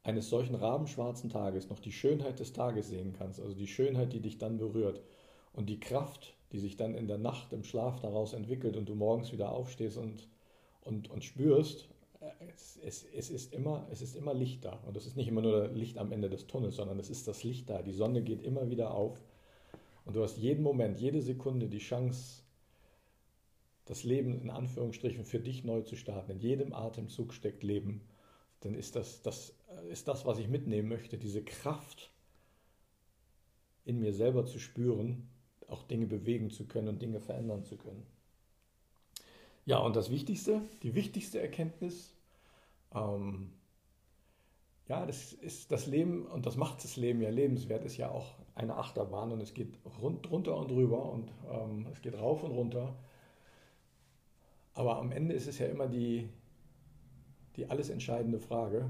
eines solchen rabenschwarzen Tages noch die Schönheit des Tages sehen kannst, also die Schönheit, die dich dann berührt und die Kraft, die sich dann in der Nacht im Schlaf daraus entwickelt und du morgens wieder aufstehst und, und, und spürst, es, es, es, ist immer, es ist immer Licht da. Und es ist nicht immer nur Licht am Ende des Tunnels, sondern es ist das Licht da. Die Sonne geht immer wieder auf. Und du hast jeden Moment, jede Sekunde die Chance, das Leben in Anführungsstrichen für dich neu zu starten. In jedem Atemzug steckt Leben. Dann ist das, das, ist das, was ich mitnehmen möchte, diese Kraft in mir selber zu spüren, auch Dinge bewegen zu können und Dinge verändern zu können. Ja, und das Wichtigste, die wichtigste Erkenntnis, ähm, ja, das ist das Leben und das macht das Leben ja lebenswert, ist ja auch eine Achterbahn und es geht rund, runter und drüber und ähm, es geht rauf und runter. Aber am Ende ist es ja immer die, die alles entscheidende Frage,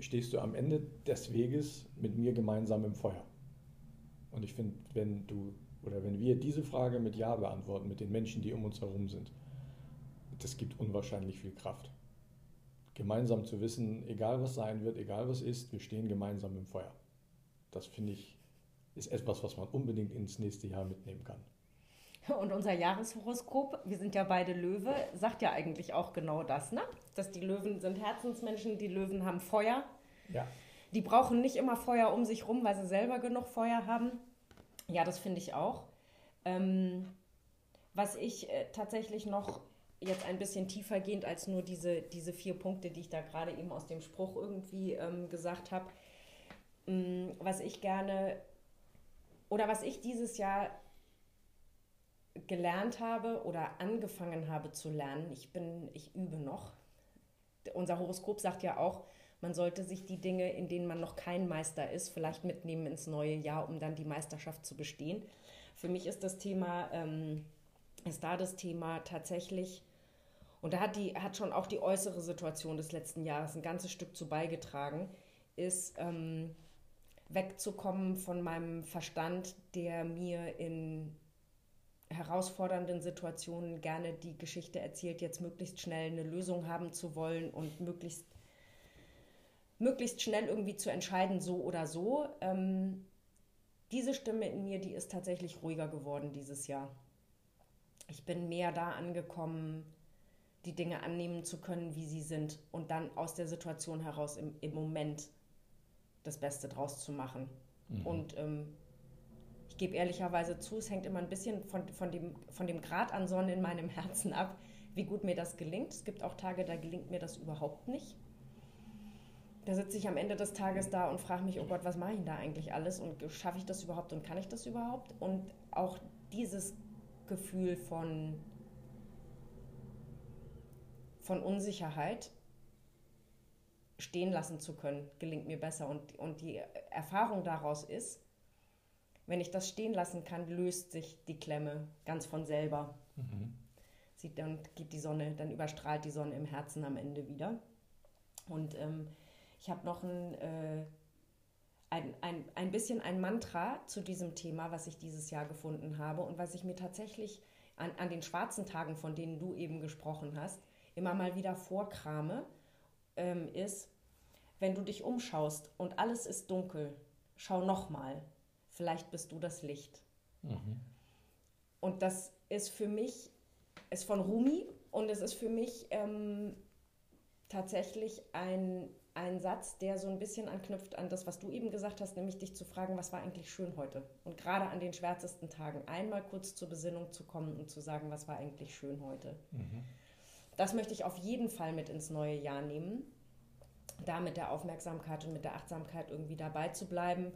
stehst du am Ende des Weges mit mir gemeinsam im Feuer? Und ich finde, wenn du oder wenn wir diese Frage mit Ja beantworten, mit den Menschen, die um uns herum sind, das gibt unwahrscheinlich viel Kraft. Gemeinsam zu wissen, egal was sein wird, egal was ist, wir stehen gemeinsam im Feuer. Das finde ich, ist etwas, was man unbedingt ins nächste Jahr mitnehmen kann. Und unser Jahreshoroskop, wir sind ja beide Löwe, sagt ja eigentlich auch genau das, ne? Dass die Löwen sind Herzensmenschen, die Löwen haben Feuer. Ja. Die brauchen nicht immer Feuer um sich rum, weil sie selber genug Feuer haben. Ja, das finde ich auch. Ähm, was ich äh, tatsächlich noch jetzt ein bisschen tiefer gehend als nur diese, diese vier Punkte, die ich da gerade eben aus dem Spruch irgendwie ähm, gesagt habe, ähm, was ich gerne oder was ich dieses Jahr gelernt habe oder angefangen habe zu lernen, ich bin, ich übe noch. Unser Horoskop sagt ja auch, man sollte sich die Dinge, in denen man noch kein Meister ist, vielleicht mitnehmen ins neue Jahr, um dann die Meisterschaft zu bestehen. Für mich ist das Thema, ähm, ist da das Thema tatsächlich, und da hat, die, hat schon auch die äußere Situation des letzten Jahres ein ganzes Stück zu beigetragen, ist ähm, wegzukommen von meinem Verstand, der mir in herausfordernden Situationen gerne die Geschichte erzählt, jetzt möglichst schnell eine Lösung haben zu wollen und möglichst, möglichst schnell irgendwie zu entscheiden, so oder so. Ähm, diese Stimme in mir, die ist tatsächlich ruhiger geworden dieses Jahr. Ich bin mehr da angekommen, die Dinge annehmen zu können, wie sie sind und dann aus der Situation heraus im, im Moment das Beste draus zu machen. Mhm. Und ähm, gebe ehrlicherweise zu, es hängt immer ein bisschen von, von, dem, von dem Grad an Sonne in meinem Herzen ab, wie gut mir das gelingt. Es gibt auch Tage, da gelingt mir das überhaupt nicht. Da sitze ich am Ende des Tages da und frage mich, oh Gott, was mache ich da eigentlich alles und schaffe ich das überhaupt und kann ich das überhaupt? Und auch dieses Gefühl von, von Unsicherheit stehen lassen zu können, gelingt mir besser. Und, und die Erfahrung daraus ist, wenn ich das stehen lassen kann, löst sich die Klemme ganz von selber. Mhm. Sieht dann geht die Sonne, dann überstrahlt die Sonne im Herzen am Ende wieder. Und ähm, ich habe noch ein, äh, ein, ein, ein bisschen ein Mantra zu diesem Thema, was ich dieses Jahr gefunden habe und was ich mir tatsächlich an, an den schwarzen Tagen, von denen du eben gesprochen hast, immer mal wieder vorkrame, ähm, ist, wenn du dich umschaust und alles ist dunkel, schau nochmal vielleicht bist du das Licht. Mhm. Und das ist für mich, ist von Rumi und es ist für mich ähm, tatsächlich ein, ein Satz, der so ein bisschen anknüpft an das, was du eben gesagt hast, nämlich dich zu fragen, was war eigentlich schön heute? Und gerade an den schwärzesten Tagen einmal kurz zur Besinnung zu kommen und zu sagen, was war eigentlich schön heute? Mhm. Das möchte ich auf jeden Fall mit ins neue Jahr nehmen, da mit der Aufmerksamkeit und mit der Achtsamkeit irgendwie dabei zu bleiben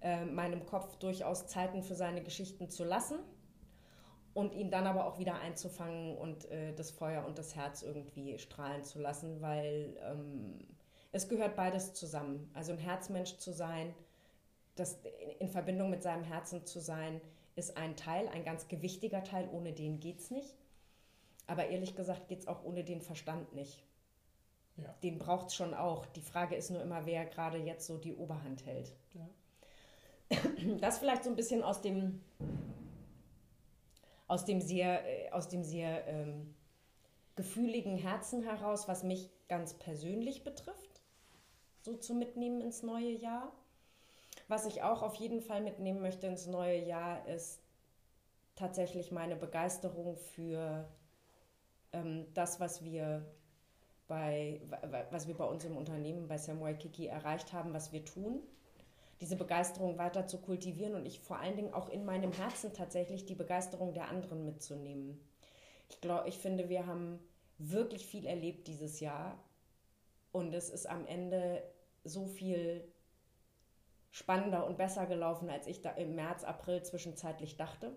äh, meinem Kopf durchaus Zeiten für seine Geschichten zu lassen und ihn dann aber auch wieder einzufangen und äh, das Feuer und das Herz irgendwie strahlen zu lassen, weil ähm, es gehört beides zusammen. Also ein Herzmensch zu sein, das in Verbindung mit seinem Herzen zu sein, ist ein Teil, ein ganz gewichtiger Teil, ohne den geht es nicht. Aber ehrlich gesagt geht es auch ohne den Verstand nicht. Ja. Den braucht es schon auch. Die Frage ist nur immer, wer gerade jetzt so die Oberhand hält. Ja. das vielleicht so ein bisschen aus dem, aus dem sehr, äh, aus dem sehr ähm, gefühligen Herzen heraus, was mich ganz persönlich betrifft, so zu mitnehmen ins neue Jahr. Was ich auch auf jeden Fall mitnehmen möchte ins neue Jahr, ist tatsächlich meine Begeisterung für ähm, das, was wir bei, was wir bei uns im Unternehmen bei Samurai Kiki erreicht haben, was wir tun diese Begeisterung weiter zu kultivieren und ich vor allen Dingen auch in meinem Herzen tatsächlich die Begeisterung der anderen mitzunehmen. Ich glaube, ich finde, wir haben wirklich viel erlebt dieses Jahr und es ist am Ende so viel spannender und besser gelaufen, als ich da im März, April zwischenzeitlich dachte.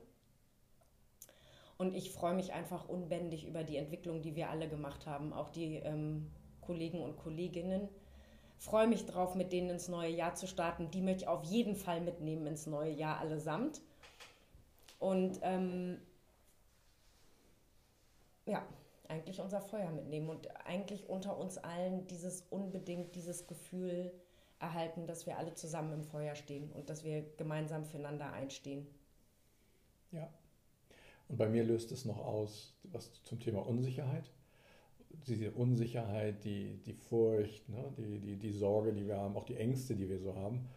Und ich freue mich einfach unbändig über die Entwicklung, die wir alle gemacht haben, auch die ähm, Kollegen und Kolleginnen. Freue mich drauf, mit denen ins neue Jahr zu starten. Die möchte ich auf jeden Fall mitnehmen ins neue Jahr allesamt. Und ähm, ja, eigentlich unser Feuer mitnehmen und eigentlich unter uns allen dieses unbedingt, dieses Gefühl erhalten, dass wir alle zusammen im Feuer stehen und dass wir gemeinsam füreinander einstehen. Ja. Und bei mir löst es noch aus, was zum Thema Unsicherheit. Diese Unsicherheit, die, die Furcht, ne, die, die, die Sorge, die wir haben, auch die Ängste, die wir so haben.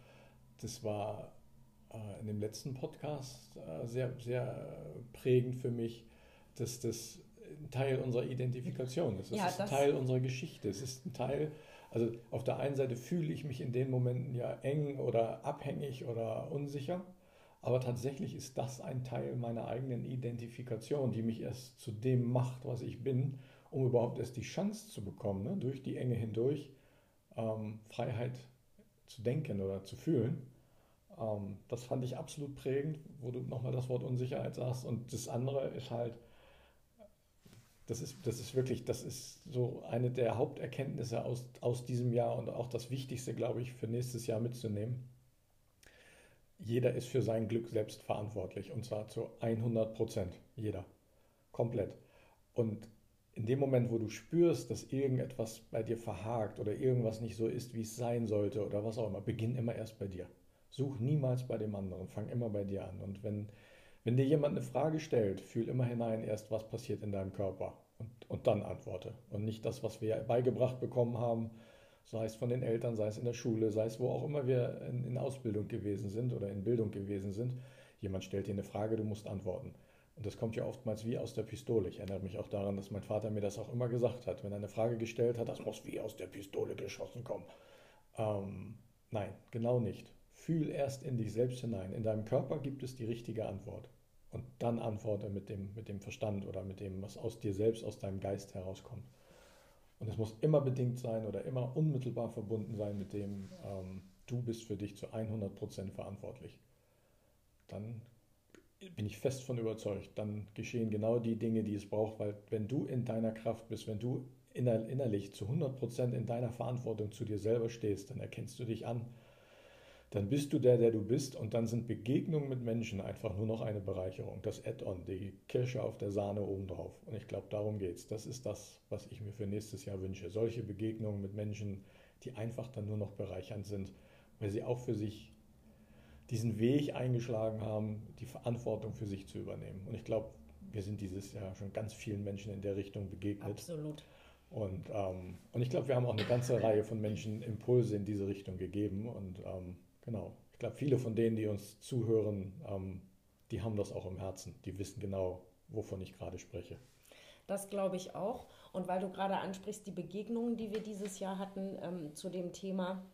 Das war äh, in dem letzten Podcast äh, sehr, sehr prägend für mich, dass das ein Teil unserer Identifikation ist. Es ja, ist ein Teil unserer Geschichte. Es ist ein Teil, also auf der einen Seite fühle ich mich in den Momenten ja eng oder abhängig oder unsicher, aber tatsächlich ist das ein Teil meiner eigenen Identifikation, die mich erst zu dem macht, was ich bin, um überhaupt erst die Chance zu bekommen, ne, durch die Enge hindurch ähm, Freiheit zu denken oder zu fühlen. Ähm, das fand ich absolut prägend, wo du nochmal das Wort Unsicherheit sagst. Und das andere ist halt, das ist, das ist wirklich, das ist so eine der Haupterkenntnisse aus, aus diesem Jahr und auch das Wichtigste, glaube ich, für nächstes Jahr mitzunehmen. Jeder ist für sein Glück selbst verantwortlich und zwar zu 100 Prozent. Jeder. Komplett. Und in dem Moment, wo du spürst, dass irgendetwas bei dir verhakt oder irgendwas nicht so ist, wie es sein sollte oder was auch immer, beginn immer erst bei dir. Such niemals bei dem anderen, fang immer bei dir an. Und wenn, wenn dir jemand eine Frage stellt, fühl immer hinein erst, was passiert in deinem Körper und, und dann antworte. Und nicht das, was wir beigebracht bekommen haben, sei es von den Eltern, sei es in der Schule, sei es wo auch immer wir in, in Ausbildung gewesen sind oder in Bildung gewesen sind. Jemand stellt dir eine Frage, du musst antworten. Und das kommt ja oftmals wie aus der Pistole. Ich erinnere mich auch daran, dass mein Vater mir das auch immer gesagt hat. Wenn er eine Frage gestellt hat, das muss wie aus der Pistole geschossen kommen. Ähm, nein, genau nicht. Fühl erst in dich selbst hinein. In deinem Körper gibt es die richtige Antwort. Und dann antworte mit dem, mit dem Verstand oder mit dem, was aus dir selbst, aus deinem Geist herauskommt. Und es muss immer bedingt sein oder immer unmittelbar verbunden sein mit dem, ähm, du bist für dich zu 100% verantwortlich. Dann bin ich fest von überzeugt, dann geschehen genau die Dinge, die es braucht, weil wenn du in deiner Kraft bist, wenn du innerlich zu 100% in deiner Verantwortung zu dir selber stehst, dann erkennst du dich an dann bist du der, der du bist und dann sind Begegnungen mit Menschen einfach nur noch eine Bereicherung. Das Add-on, die Kirsche auf der Sahne obendrauf. Und ich glaube, darum geht es. Das ist das, was ich mir für nächstes Jahr wünsche. Solche Begegnungen mit Menschen, die einfach dann nur noch bereichernd sind, weil sie auch für sich diesen Weg eingeschlagen haben, die Verantwortung für sich zu übernehmen. Und ich glaube, wir sind dieses Jahr schon ganz vielen Menschen in der Richtung begegnet. Absolut. Und, ähm, und ich glaube, wir haben auch eine ganze Reihe von Menschen Impulse in diese Richtung gegeben. Und ähm, Genau. Ich glaube, viele von denen, die uns zuhören, ähm, die haben das auch im Herzen. Die wissen genau, wovon ich gerade spreche. Das glaube ich auch. Und weil du gerade ansprichst, die Begegnungen, die wir dieses Jahr hatten ähm, zu dem Thema,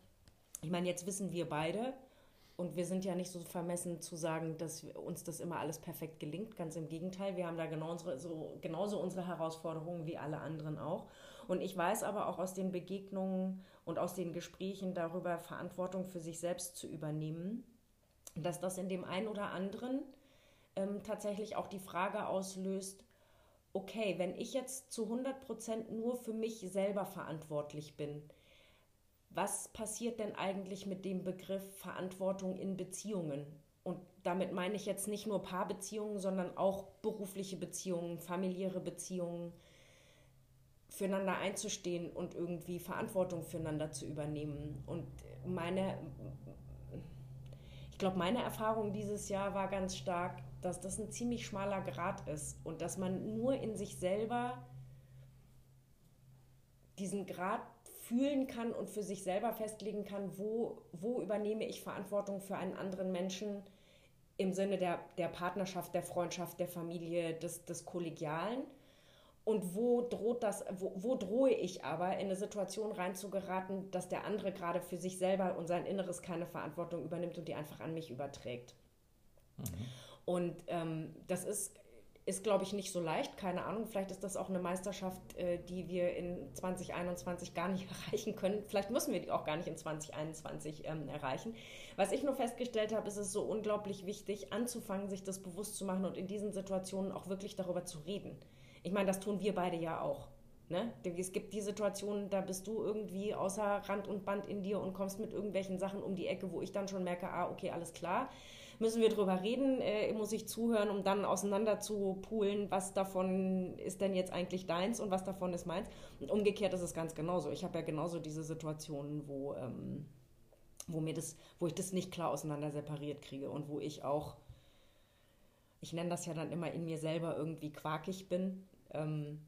ich meine, jetzt wissen wir beide, und wir sind ja nicht so vermessen zu sagen, dass uns das immer alles perfekt gelingt. Ganz im Gegenteil, wir haben da genau unsere, so, genauso unsere Herausforderungen wie alle anderen auch. Und ich weiß aber auch aus den Begegnungen und aus den Gesprächen darüber, Verantwortung für sich selbst zu übernehmen, dass das in dem einen oder anderen ähm, tatsächlich auch die Frage auslöst, okay, wenn ich jetzt zu 100 Prozent nur für mich selber verantwortlich bin, was passiert denn eigentlich mit dem Begriff Verantwortung in Beziehungen? Und damit meine ich jetzt nicht nur Paarbeziehungen, sondern auch berufliche Beziehungen, familiäre Beziehungen, füreinander einzustehen und irgendwie Verantwortung füreinander zu übernehmen. Und meine, ich glaube, meine Erfahrung dieses Jahr war ganz stark, dass das ein ziemlich schmaler Grad ist und dass man nur in sich selber diesen Grad fühlen kann und für sich selber festlegen kann, wo, wo übernehme ich Verantwortung für einen anderen Menschen im Sinne der, der Partnerschaft, der Freundschaft, der Familie, des, des Kollegialen und wo droht das, wo, wo drohe ich aber in eine Situation reinzugeraten, dass der andere gerade für sich selber und sein Inneres keine Verantwortung übernimmt und die einfach an mich überträgt. Mhm. Und ähm, das ist ist, glaube ich, nicht so leicht. Keine Ahnung, vielleicht ist das auch eine Meisterschaft, äh, die wir in 2021 gar nicht erreichen können. Vielleicht müssen wir die auch gar nicht in 2021 ähm, erreichen. Was ich nur festgestellt habe, ist es so unglaublich wichtig, anzufangen, sich das bewusst zu machen und in diesen Situationen auch wirklich darüber zu reden. Ich meine, das tun wir beide ja auch. Ne? Es gibt die Situationen, da bist du irgendwie außer Rand und Band in dir und kommst mit irgendwelchen Sachen um die Ecke, wo ich dann schon merke, ah, okay, alles klar müssen wir drüber reden, äh, muss ich zuhören, um dann auseinander zu poolen, was davon ist denn jetzt eigentlich deins und was davon ist meins. Und umgekehrt ist es ganz genauso. Ich habe ja genauso diese Situationen, wo, ähm, wo, mir das, wo ich das nicht klar auseinander separiert kriege und wo ich auch, ich nenne das ja dann immer in mir selber irgendwie quakig bin. Ähm,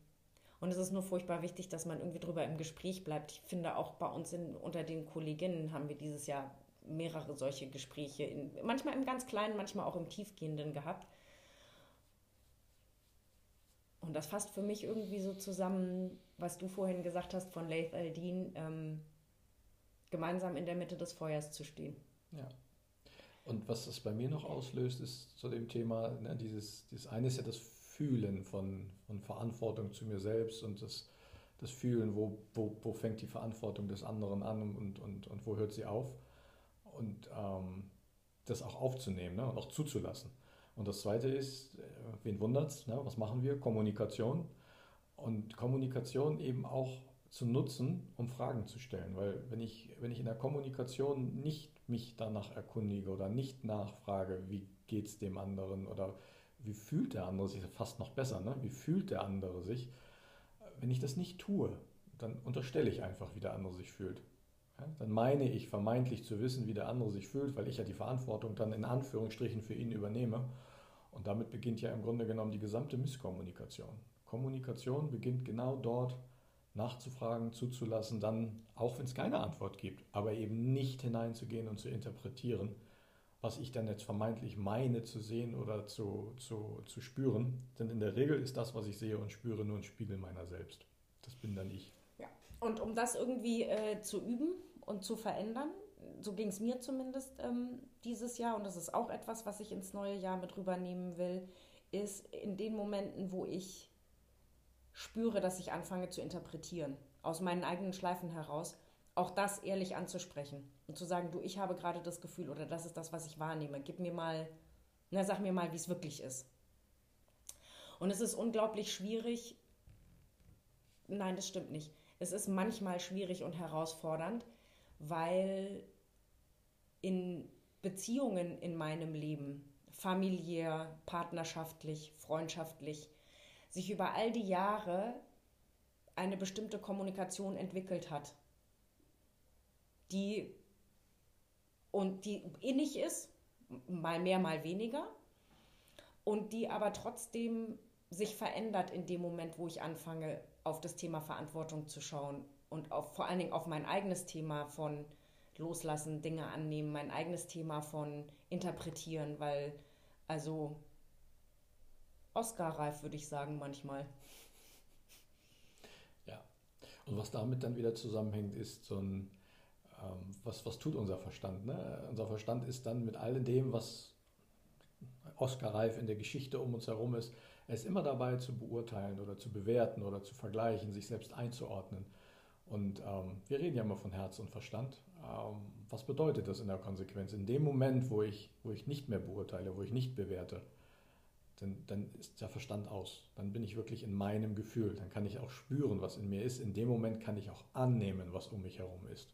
und es ist nur furchtbar wichtig, dass man irgendwie drüber im Gespräch bleibt. Ich finde auch bei uns in, unter den Kolleginnen haben wir dieses Jahr mehrere solche Gespräche, in, manchmal im ganz kleinen, manchmal auch im tiefgehenden gehabt. Und das fasst für mich irgendwie so zusammen, was du vorhin gesagt hast von Laith Aldin, ähm, gemeinsam in der Mitte des Feuers zu stehen. Ja. Und was es bei mir noch auslöst, ist zu dem Thema, ne, dieses, dieses eine ist ja das Fühlen von, von Verantwortung zu mir selbst und das, das Fühlen, wo, wo, wo fängt die Verantwortung des anderen an und, und, und wo hört sie auf und ähm, das auch aufzunehmen ne, und auch zuzulassen. Und das Zweite ist, äh, wen wundert es, ne, was machen wir? Kommunikation. Und Kommunikation eben auch zu nutzen, um Fragen zu stellen. Weil wenn ich, wenn ich in der Kommunikation nicht mich danach erkundige oder nicht nachfrage, wie geht es dem anderen oder wie fühlt der andere sich, fast noch besser, ne? wie fühlt der andere sich, wenn ich das nicht tue, dann unterstelle ich einfach, wie der andere sich fühlt. Dann meine ich vermeintlich zu wissen, wie der andere sich fühlt, weil ich ja die Verantwortung dann in Anführungsstrichen für ihn übernehme. Und damit beginnt ja im Grunde genommen die gesamte Misskommunikation. Kommunikation beginnt genau dort, nachzufragen, zuzulassen, dann, auch wenn es keine Antwort gibt, aber eben nicht hineinzugehen und zu interpretieren, was ich dann jetzt vermeintlich meine zu sehen oder zu, zu, zu spüren. Denn in der Regel ist das, was ich sehe und spüre, nur ein Spiegel meiner selbst. Das bin dann ich. Und um das irgendwie äh, zu üben, und zu verändern. So ging es mir zumindest ähm, dieses Jahr und das ist auch etwas, was ich ins neue Jahr mit rübernehmen will, ist in den Momenten, wo ich spüre, dass ich anfange zu interpretieren, aus meinen eigenen Schleifen heraus, auch das ehrlich anzusprechen und zu sagen, du, ich habe gerade das Gefühl oder das ist das, was ich wahrnehme. Gib mir mal, na, sag mir mal, wie es wirklich ist. Und es ist unglaublich schwierig. Nein, das stimmt nicht. Es ist manchmal schwierig und herausfordernd, weil in Beziehungen in meinem Leben, familiär, partnerschaftlich, freundschaftlich, sich über all die Jahre eine bestimmte Kommunikation entwickelt hat, die und die innig ist, mal mehr, mal weniger, und die aber trotzdem sich verändert in dem Moment, wo ich anfange, auf das Thema Verantwortung zu schauen und auf, vor allen Dingen auf mein eigenes Thema von Loslassen, Dinge annehmen, mein eigenes Thema von Interpretieren, weil also Oscar-reif würde ich sagen manchmal. Ja, und was damit dann wieder zusammenhängt, ist so ein, ähm, was, was tut unser Verstand? Ne? Unser Verstand ist dann mit all dem, was Oscar-reif in der Geschichte um uns herum ist, er ist immer dabei zu beurteilen oder zu bewerten oder zu vergleichen, sich selbst einzuordnen. Und ähm, wir reden ja immer von Herz und Verstand. Ähm, was bedeutet das in der Konsequenz? In dem Moment, wo ich, wo ich nicht mehr beurteile, wo ich nicht bewerte, dann, dann ist der Verstand aus. Dann bin ich wirklich in meinem Gefühl. Dann kann ich auch spüren, was in mir ist. In dem Moment kann ich auch annehmen, was um mich herum ist.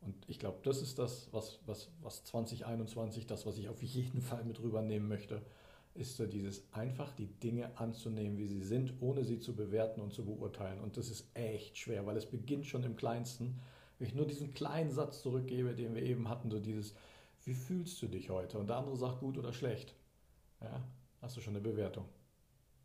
Und ich glaube, das ist das, was, was, was 2021, das, was ich auf jeden Fall mit rübernehmen möchte, ist so dieses einfach die Dinge anzunehmen, wie sie sind, ohne sie zu bewerten und zu beurteilen. Und das ist echt schwer, weil es beginnt schon im Kleinsten. Wenn ich nur diesen kleinen Satz zurückgebe, den wir eben hatten, so dieses, wie fühlst du dich heute? Und der andere sagt gut oder schlecht. Ja, hast du schon eine Bewertung.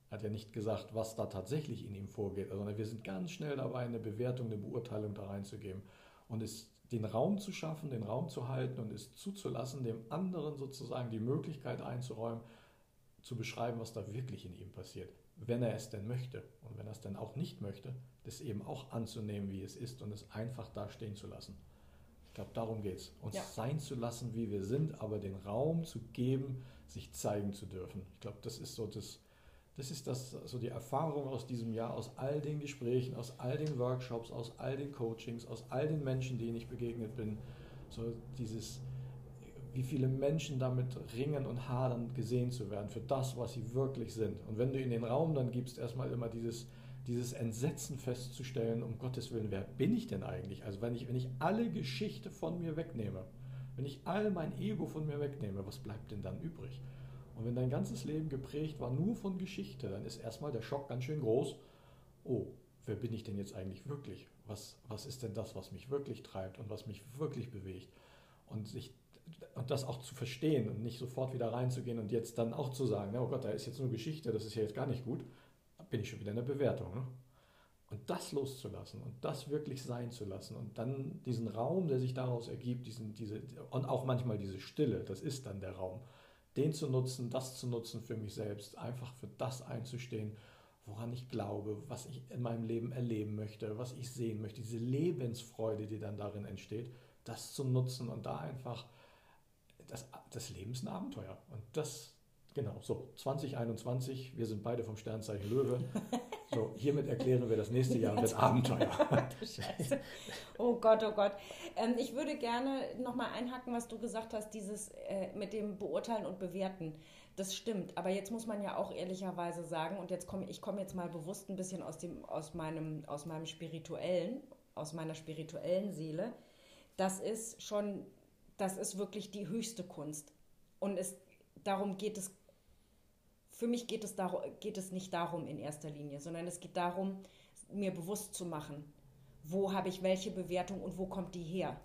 Er hat ja nicht gesagt, was da tatsächlich in ihm vorgeht, sondern wir sind ganz schnell dabei, eine Bewertung, eine Beurteilung da reinzugeben. Und es den Raum zu schaffen, den Raum zu halten und es zuzulassen, dem anderen sozusagen die Möglichkeit einzuräumen, zu beschreiben, was da wirklich in ihm passiert, wenn er es denn möchte. Und wenn er es denn auch nicht möchte, das eben auch anzunehmen, wie es ist und es einfach da stehen zu lassen. Ich glaube, darum geht es. Uns ja. sein zu lassen, wie wir sind, aber den Raum zu geben, sich zeigen zu dürfen. Ich glaube, das ist so das, Das ist das, so die Erfahrung aus diesem Jahr, aus all den Gesprächen, aus all den Workshops, aus all den Coachings, aus all den Menschen, denen ich begegnet bin. So dieses, wie viele Menschen damit ringen und hadern, gesehen zu werden für das, was sie wirklich sind. Und wenn du in den Raum dann gibst, erstmal immer dieses, dieses Entsetzen festzustellen, um Gottes Willen, wer bin ich denn eigentlich? Also wenn ich, wenn ich alle Geschichte von mir wegnehme, wenn ich all mein Ego von mir wegnehme, was bleibt denn dann übrig? Und wenn dein ganzes Leben geprägt war nur von Geschichte, dann ist erstmal der Schock ganz schön groß. Oh, wer bin ich denn jetzt eigentlich wirklich? Was, was ist denn das, was mich wirklich treibt und was mich wirklich bewegt? Und, sich, und das auch zu verstehen und nicht sofort wieder reinzugehen und jetzt dann auch zu sagen, oh Gott, da ist jetzt nur Geschichte, das ist ja jetzt gar nicht gut, bin ich schon wieder in der Bewertung. Ne? Und das loszulassen und das wirklich sein zu lassen und dann diesen Raum, der sich daraus ergibt, diesen, diese, und auch manchmal diese Stille, das ist dann der Raum, den zu nutzen, das zu nutzen für mich selbst, einfach für das einzustehen, woran ich glaube, was ich in meinem Leben erleben möchte, was ich sehen möchte, diese Lebensfreude, die dann darin entsteht, das zu nutzen und da einfach, das, das Leben ist ein Abenteuer. Und das, genau, so 2021, wir sind beide vom Sternzeichen Löwe. So, hiermit erklären wir das nächste Jahr wird Abenteuer. oh Gott, oh Gott. Ähm, ich würde gerne nochmal einhaken, was du gesagt hast, dieses äh, mit dem Beurteilen und Bewerten. Das stimmt, aber jetzt muss man ja auch ehrlicherweise sagen, und jetzt komme ich komme jetzt mal bewusst ein bisschen aus, dem, aus, meinem, aus meinem spirituellen, aus meiner spirituellen Seele. Das ist schon, das ist wirklich die höchste Kunst. Und es, darum geht es für mich geht es, darum, geht es nicht darum in erster Linie, sondern es geht darum, mir bewusst zu machen, wo habe ich welche Bewertung und wo kommt die her.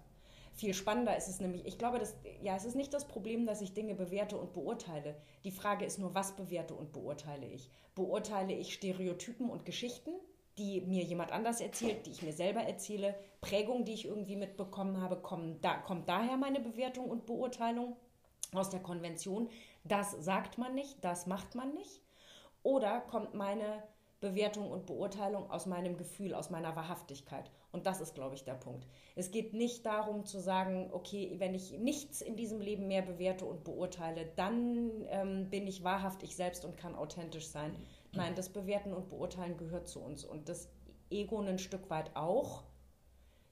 Viel spannender ist es nämlich, ich glaube, dass, ja, es ist nicht das Problem, dass ich Dinge bewerte und beurteile. Die Frage ist nur, was bewerte und beurteile ich? Beurteile ich Stereotypen und Geschichten, die mir jemand anders erzählt, die ich mir selber erzähle, Prägungen, die ich irgendwie mitbekommen habe, kommen, da, kommt daher meine Bewertung und Beurteilung aus der Konvention? das sagt man nicht, das macht man nicht? Oder kommt meine Bewertung und Beurteilung aus meinem Gefühl, aus meiner Wahrhaftigkeit? Und das ist, glaube ich, der Punkt. Es geht nicht darum zu sagen, okay, wenn ich nichts in diesem Leben mehr bewerte und beurteile, dann ähm, bin ich wahrhaft ich selbst und kann authentisch sein. Nein, das Bewerten und Beurteilen gehört zu uns und das Ego ein Stück weit auch.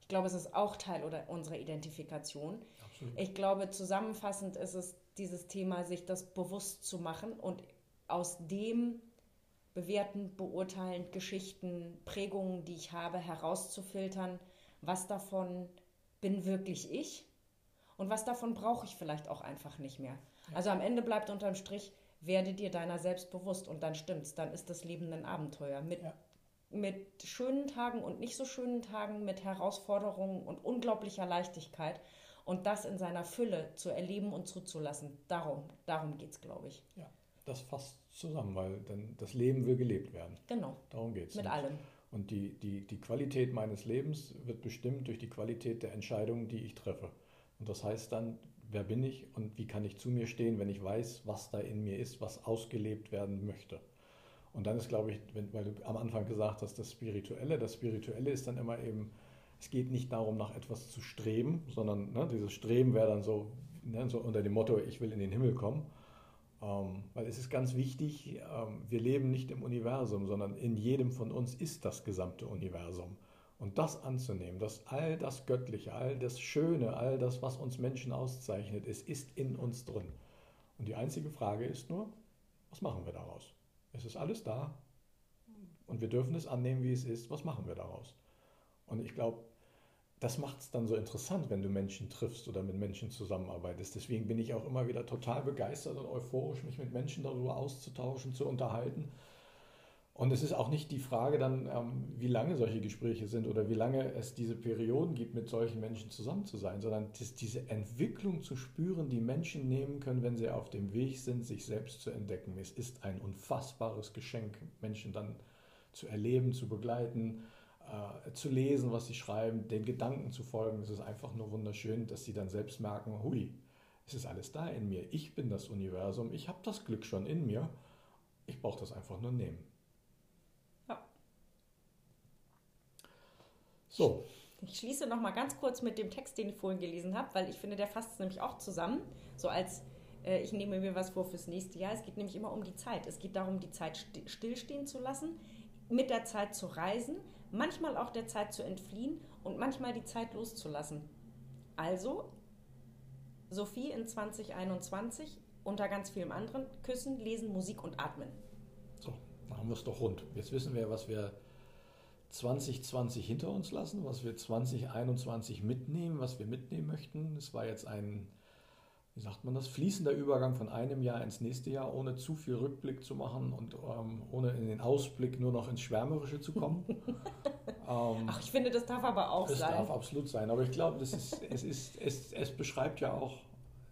Ich glaube, es ist auch Teil oder unserer Identifikation. Absolut. Ich glaube, zusammenfassend ist es dieses Thema, sich das bewusst zu machen und aus dem bewerten, beurteilen, Geschichten, Prägungen, die ich habe, herauszufiltern, was davon bin wirklich ich und was davon brauche ich vielleicht auch einfach nicht mehr. Also am Ende bleibt unterm Strich, werde dir deiner selbst bewusst und dann stimmt's, dann ist das Leben ein Abenteuer mit, ja. mit schönen Tagen und nicht so schönen Tagen, mit Herausforderungen und unglaublicher Leichtigkeit und das in seiner Fülle zu erleben und zuzulassen. Darum, darum geht es, glaube ich. Ja, das fasst zusammen, weil dann das Leben will gelebt werden. Genau. Darum geht es. Mit und, allem. Und die, die, die Qualität meines Lebens wird bestimmt durch die Qualität der Entscheidungen, die ich treffe. Und das heißt dann, wer bin ich und wie kann ich zu mir stehen, wenn ich weiß, was da in mir ist, was ausgelebt werden möchte. Und dann ist, glaube ich, wenn, weil du am Anfang gesagt hast, das Spirituelle, das Spirituelle ist dann immer eben es geht nicht darum, nach etwas zu streben, sondern ne, dieses Streben wäre dann so, ne, so, unter dem Motto, ich will in den Himmel kommen. Ähm, weil es ist ganz wichtig, ähm, wir leben nicht im Universum, sondern in jedem von uns ist das gesamte Universum. Und das anzunehmen, dass all das Göttliche, all das Schöne, all das, was uns Menschen auszeichnet, es ist in uns drin. Und die einzige Frage ist nur, was machen wir daraus? Es ist alles da und wir dürfen es annehmen, wie es ist. Was machen wir daraus? Und ich glaube, das macht es dann so interessant, wenn du Menschen triffst oder mit Menschen zusammenarbeitest. Deswegen bin ich auch immer wieder total begeistert und euphorisch, mich mit Menschen darüber auszutauschen, zu unterhalten. Und es ist auch nicht die Frage dann, ähm, wie lange solche Gespräche sind oder wie lange es diese Perioden gibt, mit solchen Menschen zusammen zu sein, sondern diese Entwicklung zu spüren, die Menschen nehmen können, wenn sie auf dem Weg sind, sich selbst zu entdecken. Es ist ein unfassbares Geschenk, Menschen dann zu erleben, zu begleiten äh, zu lesen, was sie schreiben, den Gedanken zu folgen. Es ist einfach nur wunderschön, dass sie dann selbst merken, hui, es ist alles da in mir. Ich bin das Universum, ich habe das Glück schon in mir. Ich brauche das einfach nur nehmen. Ja. So. Ich schließe noch mal ganz kurz mit dem Text, den ich vorhin gelesen habe, weil ich finde, der fasst es nämlich auch zusammen, so als äh, ich nehme mir was vor fürs nächste Jahr. Es geht nämlich immer um die Zeit. Es geht darum, die Zeit stillstehen zu lassen, mit der Zeit zu reisen, manchmal auch der Zeit zu entfliehen und manchmal die Zeit loszulassen. Also, Sophie in 2021 unter ganz vielem anderen küssen, lesen, Musik und atmen. So, dann haben wir es doch rund. Jetzt wissen wir, was wir 2020 hinter uns lassen, was wir 2021 mitnehmen, was wir mitnehmen möchten. Es war jetzt ein wie sagt man das, fließender Übergang von einem Jahr ins nächste Jahr, ohne zu viel Rückblick zu machen und ähm, ohne in den Ausblick nur noch ins Schwärmerische zu kommen. ähm, Ach, ich finde, das darf aber auch das sein. Das darf absolut sein, aber ich glaube, das ist, es, ist, es, es beschreibt ja auch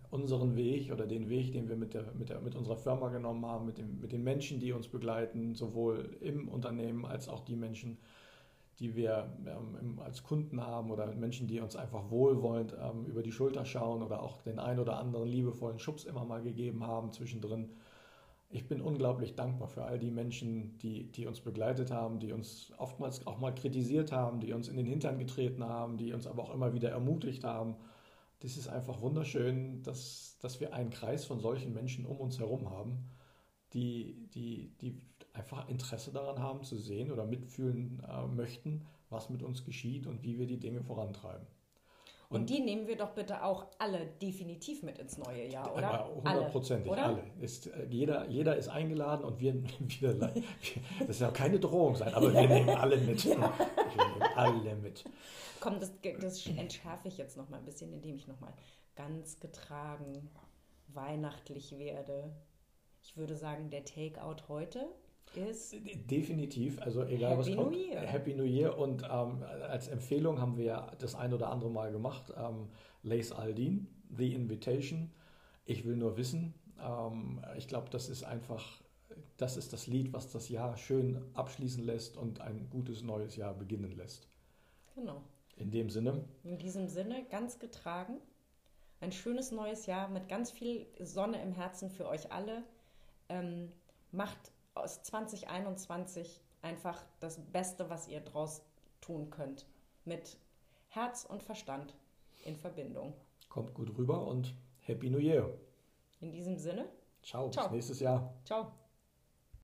unseren Weg oder den Weg, den wir mit, der, mit, der, mit unserer Firma genommen haben, mit, dem, mit den Menschen, die uns begleiten, sowohl im Unternehmen als auch die Menschen, die wir ähm, als Kunden haben oder Menschen, die uns einfach wohlwollend ähm, über die Schulter schauen oder auch den ein oder anderen liebevollen Schubs immer mal gegeben haben zwischendrin. Ich bin unglaublich dankbar für all die Menschen, die, die uns begleitet haben, die uns oftmals auch mal kritisiert haben, die uns in den Hintern getreten haben, die uns aber auch immer wieder ermutigt haben. Das ist einfach wunderschön, dass, dass wir einen Kreis von solchen Menschen um uns herum haben, die, die, die einfach Interesse daran haben zu sehen oder mitfühlen äh, möchten, was mit uns geschieht und wie wir die Dinge vorantreiben. Und, und, die nehmen wir doch bitte auch alle definitiv mit ins neue Jahr, oder? Hundertprozentig, alle. alle. Ist, äh, jeder, jeder ist eingeladen und wir, wir das soll keine Drohung sein, aber wir nehmen alle mit. Ja. Wir nehmen alle mit. Komm, das, das entschärfe ich jetzt noch mal ein bisschen, indem ich noch mal ganz getragen weihnachtlich werde. Ich würde sagen, der Takeout heute ist. Definitiv, also egal Happy was kommt. New Year. Happy New Year und ähm, als Empfehlung haben wir ja das ein oder andere Mal gemacht. Ähm, Lace Aldin, The Invitation. Ich will nur wissen. Ähm, ich glaube, das ist einfach, das ist das Lied, was das Jahr schön abschließen lässt und ein gutes neues Jahr beginnen lässt. Genau. In dem Sinne. In diesem Sinne, ganz getragen. Ein schönes neues Jahr mit ganz viel Sonne im Herzen für euch alle. Ähm, macht aus 2021 einfach das Beste, was ihr draus tun könnt. Mit Herz und Verstand in Verbindung. Kommt gut rüber und Happy New Year. In diesem Sinne. Ciao, Ciao. bis nächstes Jahr. Ciao.